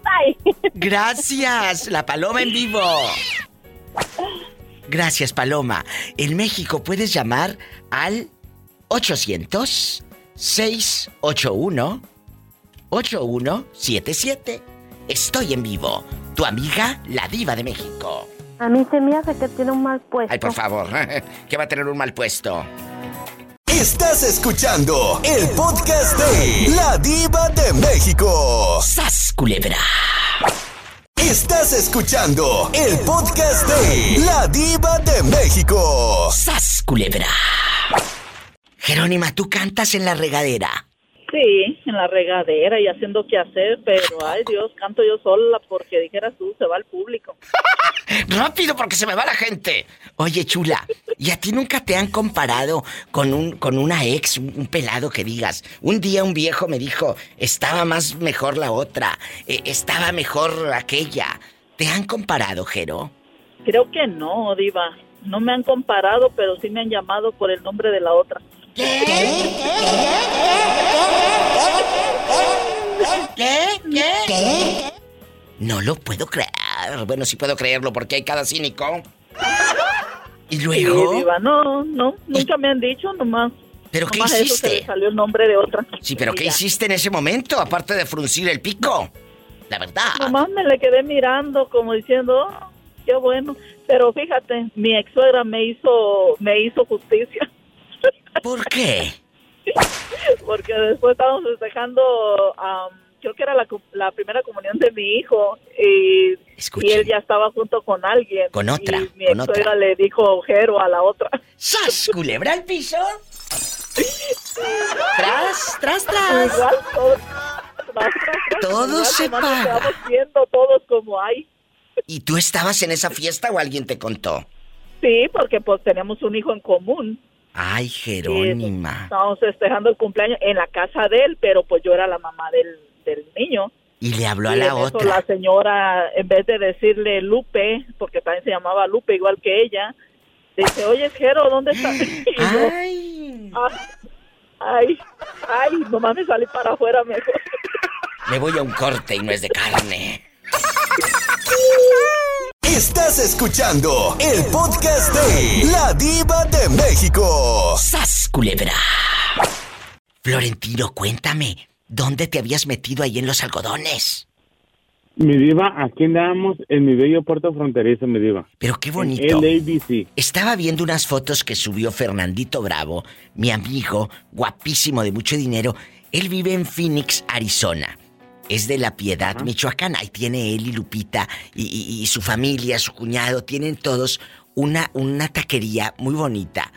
Gracias, la paloma en vivo. Gracias, Paloma. En México puedes llamar al 800 681 8177. Estoy en vivo. Tu amiga, la diva de México. A mí se me hace que tiene un mal puesto. Ay, por favor, ¿qué va a tener un mal puesto? Estás escuchando el podcast de La Diva de México. ¡Sas, culebra! Estás escuchando el podcast de La Diva de México. ¡Sas, culebra! Jerónima, ¿tú cantas en la regadera? Sí, en la regadera y haciendo qué hacer, pero ay Dios, canto yo sola porque dijeras tú, se va al público. Rápido porque se me va la gente. Oye, chula, ¿y a ti nunca te han comparado con un con una ex, un, pelado que digas? Un día un viejo me dijo, estaba más mejor la otra, eh, estaba mejor aquella. ¿Te han comparado, Jero? Creo que no, diva. No me han comparado, pero sí me han llamado por el nombre de la otra. ¿Qué? ¿Qué? ¿Qué? No lo puedo creer. Bueno, sí puedo creerlo porque hay cada cínico. ¿Y luego? Sí, no, no, nunca me han dicho nomás. ¿Pero qué hiciste? salió el nombre de otra. Sí, pero ¿qué hiciste en ese momento? Aparte de fruncir el pico. La verdad. Nomás me le quedé mirando como diciendo, oh, qué bueno. Pero fíjate, mi ex suegra me hizo, me hizo justicia. ¿Por qué? Porque después estábamos festejando, creo que era la, primera comunión de mi hijo y, él ya estaba junto con alguien. Con otra. Y mi con otra. le dijo ojero a la otra. ¡Sas! ¿Culebra al piso? tras, tras, tras. Igual, todo, todo se paga. viendo todos como hay. ¿Y tú estabas en esa fiesta o alguien te contó? Sí, porque pues tenemos un hijo en común. Ay, Jerónima. estábamos festejando el cumpleaños en la casa de él, pero pues yo era la mamá del, del niño. Y le habló a la otra. la señora, en vez de decirle Lupe, porque también se llamaba Lupe igual que ella, dice, oye, Jero, ¿dónde estás? ay. ay, ay, mamá me salí para afuera mejor. Me voy a un corte y no es de carne. Estás escuchando el podcast de La Diva de México. ¡Sas, culebra! Florentino, cuéntame, ¿dónde te habías metido ahí en los algodones? Mi diva, aquí andamos en mi bello puerto fronterizo, mi diva. Pero qué bonito. El ABC. Estaba viendo unas fotos que subió Fernandito Bravo, mi amigo, guapísimo de mucho dinero. Él vive en Phoenix, Arizona es de La Piedad, Michoacán. Ahí tiene él y Lupita y, su familia, su cuñado, tienen todos una, una taquería muy bonita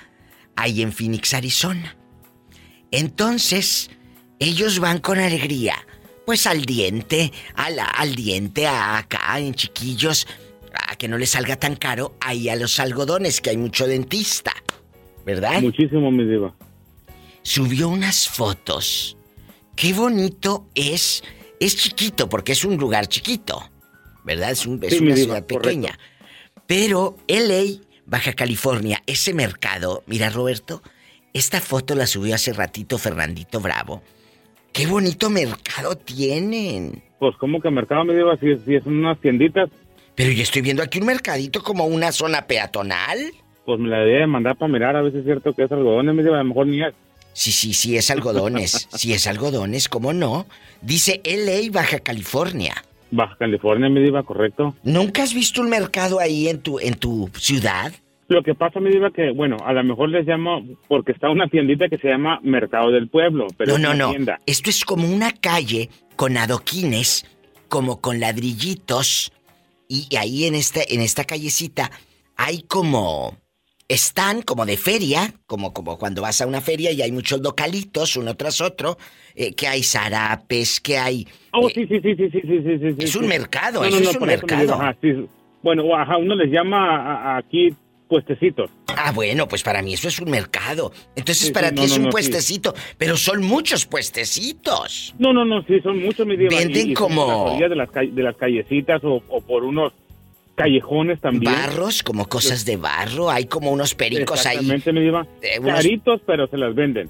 ahí en Phoenix, Arizona. Entonces, ellos van con alegría, pues al diente, al, al diente, acá en chiquillos, a que no les salga tan caro, ahí a los algodones, que hay mucho dentista, ¿verdad? Muchísimo, mi diva. Subió unas fotos. Qué bonito es es chiquito porque es un lugar chiquito, ¿verdad? Es, una ciudad pequeña. Pero LA, Baja California, ese mercado, mira Roberto, esta foto la subió hace ratito Fernandito Bravo. ¡Qué bonito mercado tienen! Pues, ¿cómo que mercado me digo? Si, si es unas tienditas. Pero yo estoy viendo aquí un mercadito como una zona peatonal. Pues me la debe mandar para mirar a si es cierto que es algodones, me digo, a lo mejor ni es. Sí, sí, sí, es algodones. sí, es algodones, ¿cómo no? Dice LA, Baja California. Baja California, me diga, correcto. ¿Nunca has visto un mercado ahí en tu, en tu ciudad? Lo que pasa, me diga que, bueno, a lo mejor les llamo, porque está una tiendita que se llama Mercado del Pueblo, pero no, no, no. Esto es como una calle con adoquines, como con ladrillitos, y ahí en esta, en esta callecita hay como están como de feria, como, como cuando vas a una feria y hay muchos localitos uno tras otro, eh, que hay zarapes, que hay... Oh, eh, sí, sí, sí, sí, sí, sí, sí, Es un mercado, eso es un mercado. Bueno, ajá, uno les llama aquí puestecitos. Ah, bueno, pues para mí eso es un mercado. Entonces para ti es un puestecito, pero son muchos puestecitos. No, no, no, sí, son muchos, mi. Venden como... De, las de las, callecitas o, por unos callejones también. Barros, como cosas de barro, hay como unos pericos ahí. Exactamente. Eh, Caritos, pero se las venden.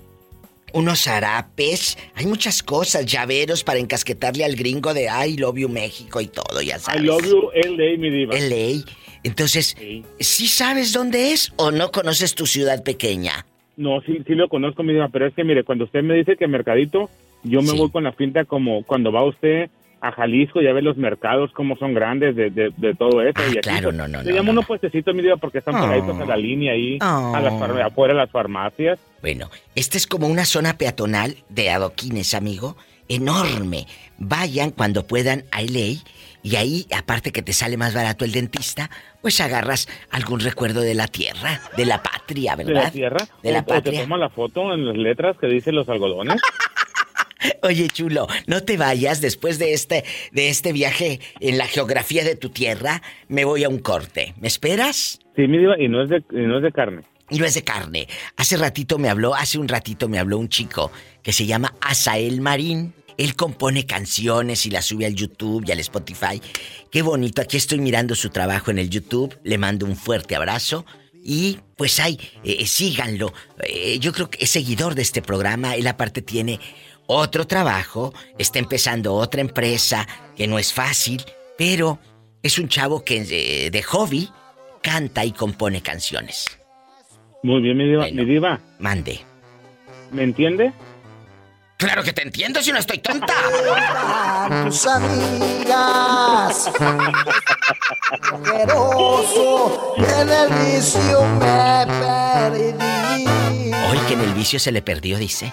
Unos zarapes, hay muchas cosas, llaveros para encasquetarle al gringo de I love you México y todo, ya sabes. I love you LA, mi diva. LA. Entonces, sí. sabes dónde es o no conoces tu ciudad pequeña? No, sí, sí lo conozco, mi diva, pero es que mire, cuando usted me dice que Mercadito, yo me voy con la finta como cuando va usted a Jalisco, ya ve los mercados como son grandes de, de, todo eso. Ah, y aquí, claro, no, no, Se llama unos puestecitos, mi vida, porque están pegaditos a la línea ahí, a las, oh. afuera de las farmacias. Bueno, esta es como una zona peatonal de adoquines, amigo, enorme. Vayan cuando puedan a LA y ahí, aparte que te sale más barato el dentista, pues agarras algún recuerdo de la tierra, de la patria, ¿verdad? De la tierra. De la patria. O te toma la foto en las letras que dicen los algodones. Oye, chulo, no te vayas después de este, de este viaje en la geografía de tu tierra. Me voy a un corte. ¿Me esperas? Sí, mi diva, y no es de, no es de carne. Y no es de carne. Hace ratito me habló, hace un ratito me habló un chico que se llama Asael Marín. Él compone canciones y las sube al YouTube y al Spotify. Qué bonito. Aquí estoy mirando su trabajo en el YouTube. Le mando un fuerte abrazo. Y pues ahí, eh, síganlo. Eh, yo creo que es seguidor de este programa. Él aparte tiene otro trabajo, está empezando otra empresa, que no es fácil, pero es un chavo que de, hobby canta y compone canciones. Muy bien, mi diva. mi diva. Mande. ¿Me entiende? Claro que te entiendo si no estoy tonta. Tus amigas. en el vicio me perdí. Hoy que en el vicio se le perdió, dice.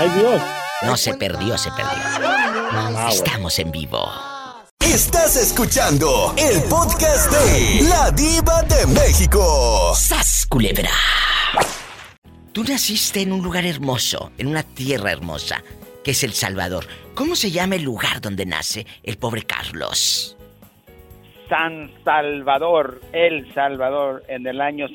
Ay, Dios. No se perdió, se perdió. Ah, Estamos en vivo. Estás escuchando el podcast de La Diva de México. ¡Sas, culebra! Tú naciste en un lugar hermoso, en una tierra hermosa, que es El Salvador. ¿Cómo se llama el lugar donde nace el pobre Carlos? San Salvador, El Salvador, en el año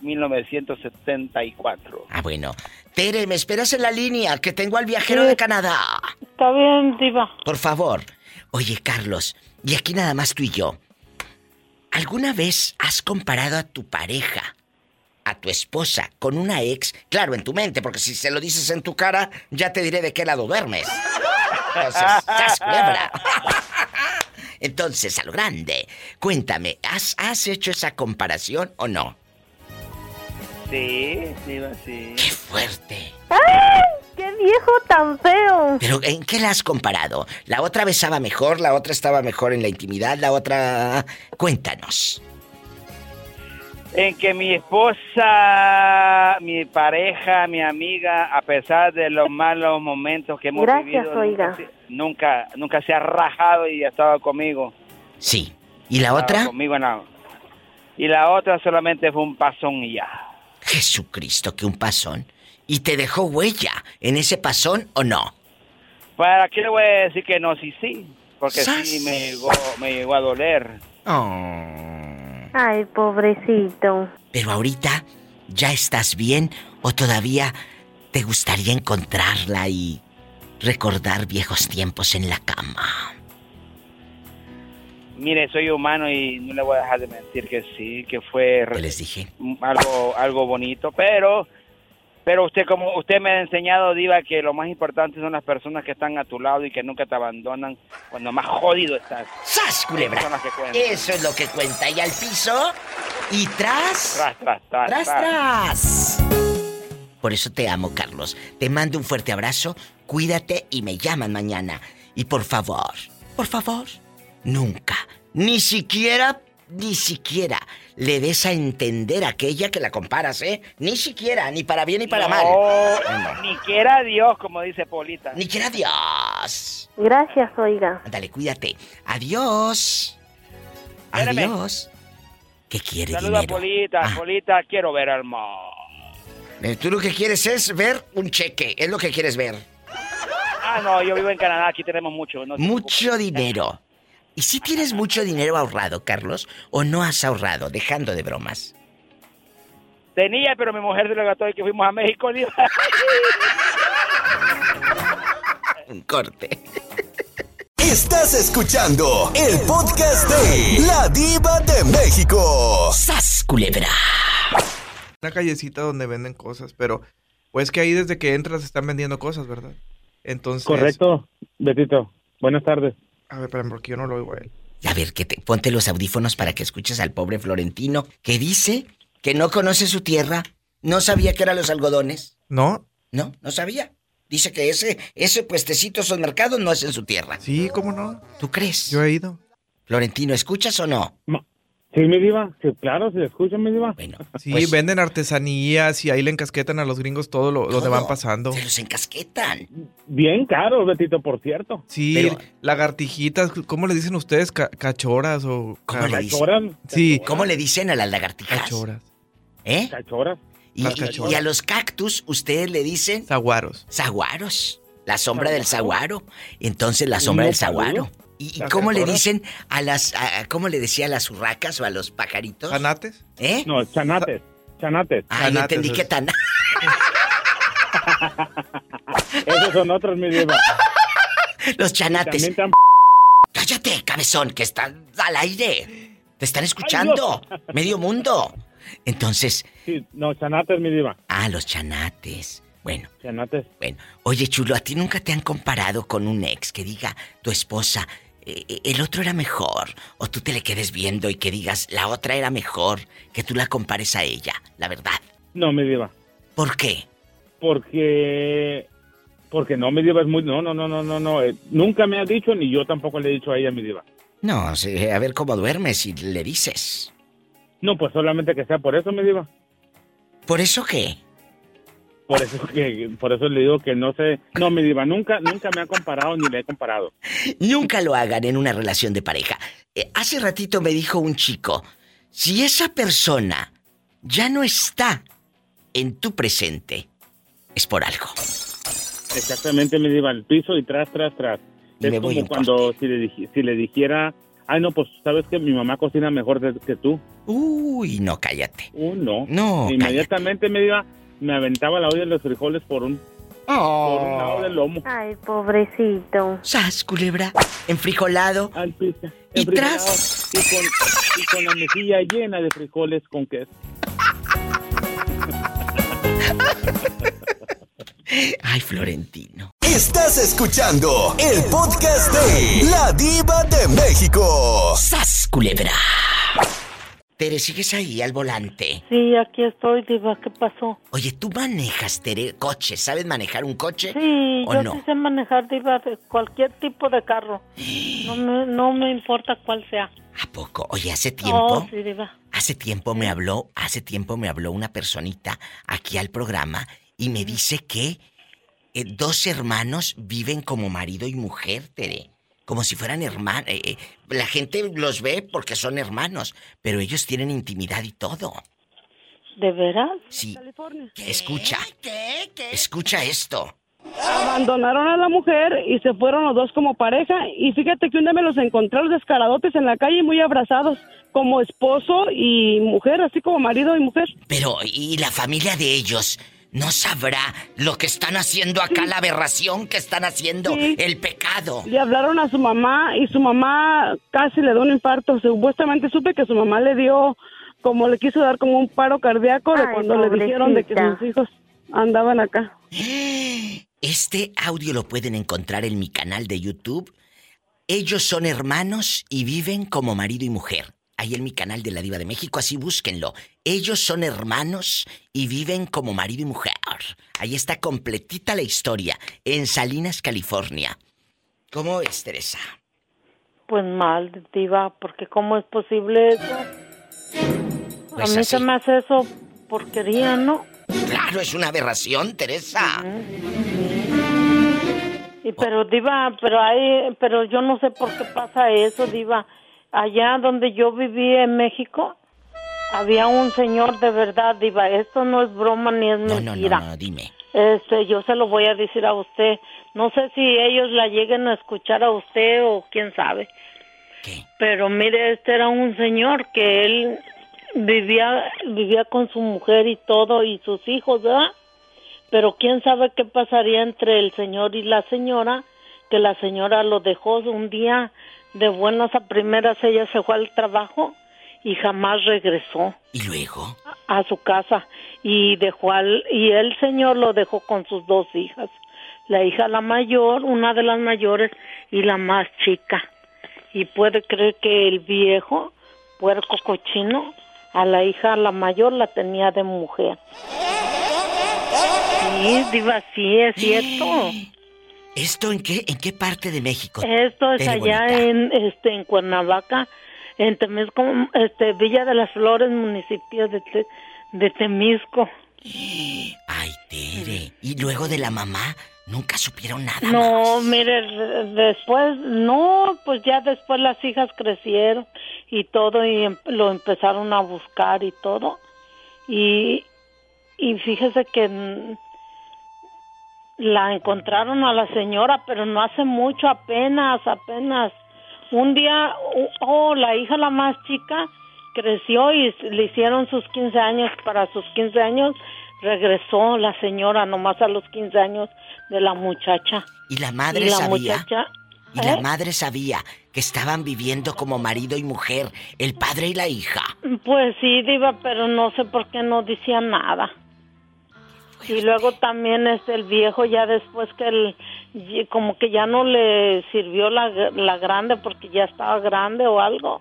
1974. Ah, bueno. Tere, me esperas en la línea, que tengo al viajero de Canadá. Está bien, diva. Por favor. Oye, Carlos, y aquí nada más tú y yo. ¿Alguna vez has comparado a tu pareja, a tu esposa, con una ex? Claro, en tu mente, porque si se lo dices en tu cara, ya te diré de qué lado duermes. Entonces, Entonces, a lo grande, cuéntame, ¿has, ¿has hecho esa comparación o no? Sí, sí, sí. ¡Qué fuerte! ¡Ay! ¡Qué viejo tan feo! Pero ¿en qué la has comparado? ¿La otra besaba mejor? ¿La otra estaba mejor en la intimidad? ¿La otra...? Cuéntanos en que mi esposa, mi pareja, mi amiga, a pesar de los malos momentos que hemos vivido, Nunca, nunca, se ha rajado y ha estado conmigo. Sí. ¿Y la otra? Conmigo no. Y la otra solamente fue un pasón y ya. Jesucristo, que un pasón. ¿Y te dejó huella en ese pasón o no? ¿Para qué le voy a decir que no? Sí, sí. Porque sí me llegó, me llegó a doler. Oh. Ay, pobrecito. Pero ahorita, ¿ya estás bien o todavía te gustaría encontrarla y recordar viejos tiempos en la cama? Mire, soy humano y no le voy a dejar de mentir que sí, que fue... les dije? Algo, algo bonito, pero Pero usted, como usted me ha enseñado, Diva, que lo más importante son las personas que están a tu lado y que nunca te abandonan cuando más jodido estás. ¡Sas, culebra! Que. Eso es lo que cuenta. Y al piso, y tras. Tras, tras, tras. Tras, tras. Por eso te amo, Carlos. Te mando un fuerte abrazo, cuídate y me llaman mañana. Y por favor, por favor, nunca, ni siquiera, ni siquiera le des a entender a aquella que la comparas, ¿eh? Ni siquiera, ni para bien ni para No, mal. Ni quiera Dios, como dice Polita. Ni quiera Dios. Gracias, oiga. Ándale, cuídate. Adiós. Espérame. Adiós. ¿Qué quiere Saluda a dinero? Polita, Ah. Polita, quiero ver al mar. Eh, Tú lo que quieres es ver un cheque, es lo que quieres ver. Ah, no, yo vivo en Canadá, aquí tenemos mucho. no Mucho dinero. ¿Y si tienes mucho dinero ahorrado, Carlos? ¿O no has ahorrado, dejando de bromas? Tenía, pero mi mujer se lo gastó y que fuimos a México. Diva. Un corte. Estás escuchando el podcast de La Diva de México. ¡Sas, culebra! Una callecita donde venden cosas, pero pues que ahí desde que entras están vendiendo cosas, ¿verdad? Entonces. Correcto, Betito. Buenas tardes. A ver, espérame, porque yo no lo oigo a él. A ver, que te, ponte los audífonos para que escuches al pobre Florentino, que dice que no conoce su tierra, no sabía que eran los algodones. ¿No? No, no sabía. Dice que ese, ese puestecito, esos mercados no es en su tierra. Sí, ¿cómo no? ¿Tú crees? Yo he ido. Florentino, ¿escuchas o no? Sí, mi diva. Sí, claro, si escucha, mi diva. Bueno, Sí, Pues- venden artesanías y ahí le encasquetan a los gringos todo lo donde van pasando. Se los encasquetan. Bien caro, Betito, por cierto. Sí, Pero- lagartijitas, ¿cómo le dicen ustedes? Ca- ¿Cachoras o...? ¿Cómo ca- le dicen? Sí. ¿Cómo le dicen a las lagartijas? Cachoras. ¿Eh? Cachoras. Y, y- cachoras. y a los cactus, ustedes le dicen Zaguaros. zaguaros. La sombra del zaguaro. Entonces, la sombra ¿Un del zaguaro. nopalero? ¿Y, y ¿Las cómo le dicen a las... a- ¿Cómo le decía a las urracas o a los pajaritos? ¿Zanates? ¿Eh? No, chanates. Chanates. Ah, yo entendí que tan... Esos son otros, mi diva. los chanates. También tan... Cállate, cabezón, que están al aire. Te están escuchando. Medio mundo. Entonces, Sí, no, chanates, mi diva. ah, los chanates. Bueno, Chanates. bueno. Oye, chulo, ¿a ti nunca te han comparado con un ex que diga tu esposa, el otro era mejor? O tú te le quedes viendo y que digas, la otra era mejor, que tú la compares a ella, la verdad. No, mi diva. ¿Por qué? Porque... Porque no, mi diva es muy... No, no, no, no, no, no. eh, nunca me ha dicho, ni yo tampoco le he dicho a ella, mi diva. No, sí, a ver cómo duermes si le dices. No, pues solamente que sea por eso, mi diva. ¿Por eso qué? Por eso que, por eso le digo que no sé. No, mi diva, nunca, nunca me ha comparado ni le he comparado. Nunca lo hagan en una relación de pareja. Eh, hace ratito me dijo un chico, si esa persona ya no está en tu presente, es por algo. Exactamente, mi diva, al piso y tras, tras, tras. Es me como cuando si le, dij- si le dijera, ay, no, pues sabes que mi mamá cocina mejor que tú. Uy, no, cállate. Uh, no. No, Inmediatamente me iba, me aventaba la olla de los frijoles por un, por un lado del lomo. Ay, pobrecito. Sas, culebra, enfrijolado. Al piso. Y enfrijolado, tras. Y con, y con la mejilla llena de frijoles con queso. Ay, Florentino. Estás escuchando el podcast de La Diva de México. Sas, culebra. Tere, ¿sigues ahí al volante? Sí, aquí estoy, Diva. ¿Qué pasó? Oye, ¿tú manejas, Tere, coche? ¿Sabes manejar un coche? Sí, ¿O yo no? sí sé manejar, Diva, cualquier tipo de carro. No me, no me importa cuál sea. ¿A poco? Oye, hace tiempo... Oh, sí, Diva. Hace tiempo me habló, hace tiempo me habló una personita aquí al programa y me dice que eh, dos hermanos viven como marido y mujer, Tere. Como si fueran hermanos. la gente los ve porque son hermanos, pero ellos tienen intimidad y todo. ¿De veras? Sí. Escucha. Escucha esto. Abandonaron a la mujer y se fueron los dos como pareja. Y fíjate que un día me los encontré a los descaradotes en la calle muy abrazados, como esposo y mujer, así como marido y mujer. Pero, ¿y la familia de ellos? ¿No sabrá lo que están haciendo acá, la aberración que están haciendo, Sí. el pecado? Le hablaron a su mamá y su mamá casi le dio un infarto. Supuestamente supe que su mamá le dio, como le quiso dar como un paro cardíaco de cuando le dijeron de que sus hijos Andaban acá. Este audio lo pueden encontrar en mi canal de YouTube. Ellos son hermanos y viven como marido y mujer. Ahí en mi canal de la Diva de México, así búsquenlo. Ellos son hermanos y viven como marido y mujer. Ahí está completita la historia, en Salinas, California. ¿Cómo es, Teresa? Pues mal, Diva, porque ¿cómo es posible eso? Pues A mí así. se me hace eso porquería, ¿no? Claro, es una aberración, Teresa. Y pero diva, pero hay, pero yo no sé por qué pasa eso, diva. Allá donde yo viví en México, había un señor de verdad, diva. Esto no es broma ni es No, no, mentira. no, no, dime. Este, yo se lo voy a decir a usted. No sé si ellos la lleguen a escuchar a usted o quién sabe. Pero mire, este era un señor que él vivía vivía con su mujer y todo y sus hijos, ¿verdad? Pero quién sabe qué pasaría entre el señor y la señora, que la señora lo dejó un día de buenas a primeras, ella se fue al trabajo y jamás regresó. ¿Y luego? a su casa y dejó al y el señor lo dejó con sus dos hijas la hija la mayor una de las mayores y la más chica. Y puede creer que el viejo puerco cochino a la hija la mayor la tenía de mujer. Sí diva sí es cierto ¿Esto en qué, en qué parte de México? esto es allá bonita? en este en Cuernavaca en Temisco este Villa de las Flores municipio de Te- de Temisco Ay, Tere. ¿Y luego de la mamá? Nunca supieron nada. No, mire, re- después, no, pues ya después las hijas crecieron y todo y em- lo empezaron a buscar y todo. Y, y fíjese que la encontraron a la señora, pero no hace mucho, apenas, apenas. Un día, oh, la hija la más chica creció y le hicieron sus 15 años. Para sus 15 años regresó la señora nomás a los 15 años de la muchacha. ¿Y la madre y la sabía? muchacha, Y la ¿eh? madre sabía que estaban viviendo como marido y mujer, el padre y la hija. Pues sí, Diva, pero no sé por qué no decía nada. Y luego también es el viejo, ya después que el, como que ya no le sirvió la, la grande porque ya estaba grande o algo.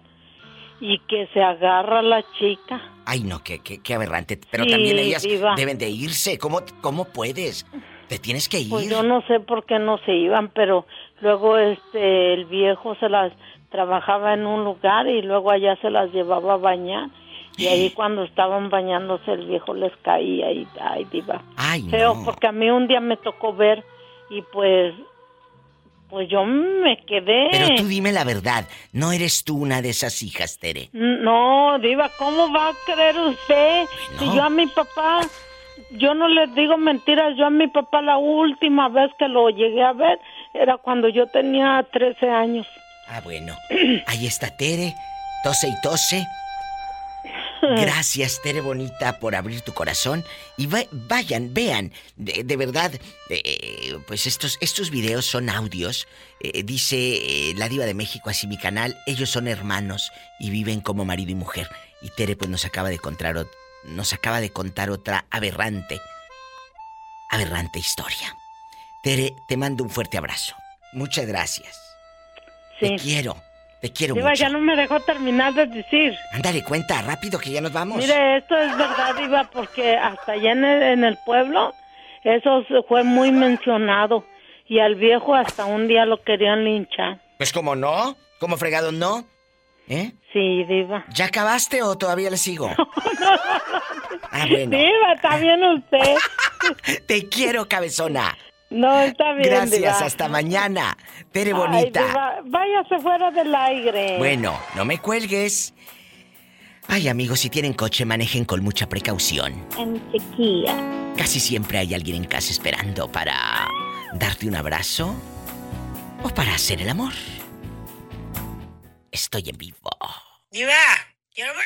Y que se agarra la chica. Ay, no, qué, qué, qué aberrante. Pero Sí, también ellas diva. deben de irse. ¿Cómo, ¿Cómo puedes? Te tienes que ir. Pues yo no sé por qué no se iban, pero luego este el viejo se las trabajaba en un lugar y luego allá se las llevaba a bañar. Y ahí cuando estaban bañándose el viejo les caía y ay diva. Ay, Feo, no. porque a mí un día me tocó ver y pues pues yo me quedé. Pero tú dime la verdad. No eres tú una de esas hijas, Tere. No, Diva, ¿cómo va a creer usted? Si yo a mi papá, yo no le digo mentiras, yo a mi papá la última vez que lo llegué a ver era cuando yo tenía 13 años. Ah, bueno. Ahí está Tere. Tose y tose. Gracias, Tere Bonita, por abrir tu corazón. Y va- vayan, vean, de, de verdad, eh, pues estos, estos videos son audios. Eh, dice eh, la Diva de México, así mi canal, ellos son hermanos y viven como marido y mujer. Y Tere, pues nos acaba de contar, nos acaba de contar otra aberrante, aberrante historia. Tere, te mando un fuerte abrazo. Muchas gracias. Te quiero, te quiero Diva, mucho. ya no me dejó terminar de decir. Ándale, cuenta rápido que ya nos vamos. Mire, esto es verdad, Diva, porque hasta allá en el, en el pueblo eso fue muy mencionado. Y al viejo hasta un día lo querían linchar. Pues como no, como fregado no. ¿Eh? Sí, Diva. ¿Ya acabaste o todavía le sigo? Ah, bueno. Diva, está bien usted. Te quiero, cabezona. No, está bien, Gracias, Diva. hasta mañana. Tere Ay, bonita. Diva, váyase fuera del aire. Bueno, no me cuelgues. Ay, amigos, si tienen coche, manejen con mucha precaución. En chiquilla. Casi siempre hay alguien en casa esperando para darte un abrazo o para hacer el amor. Estoy en vivo. Diva, quiero ver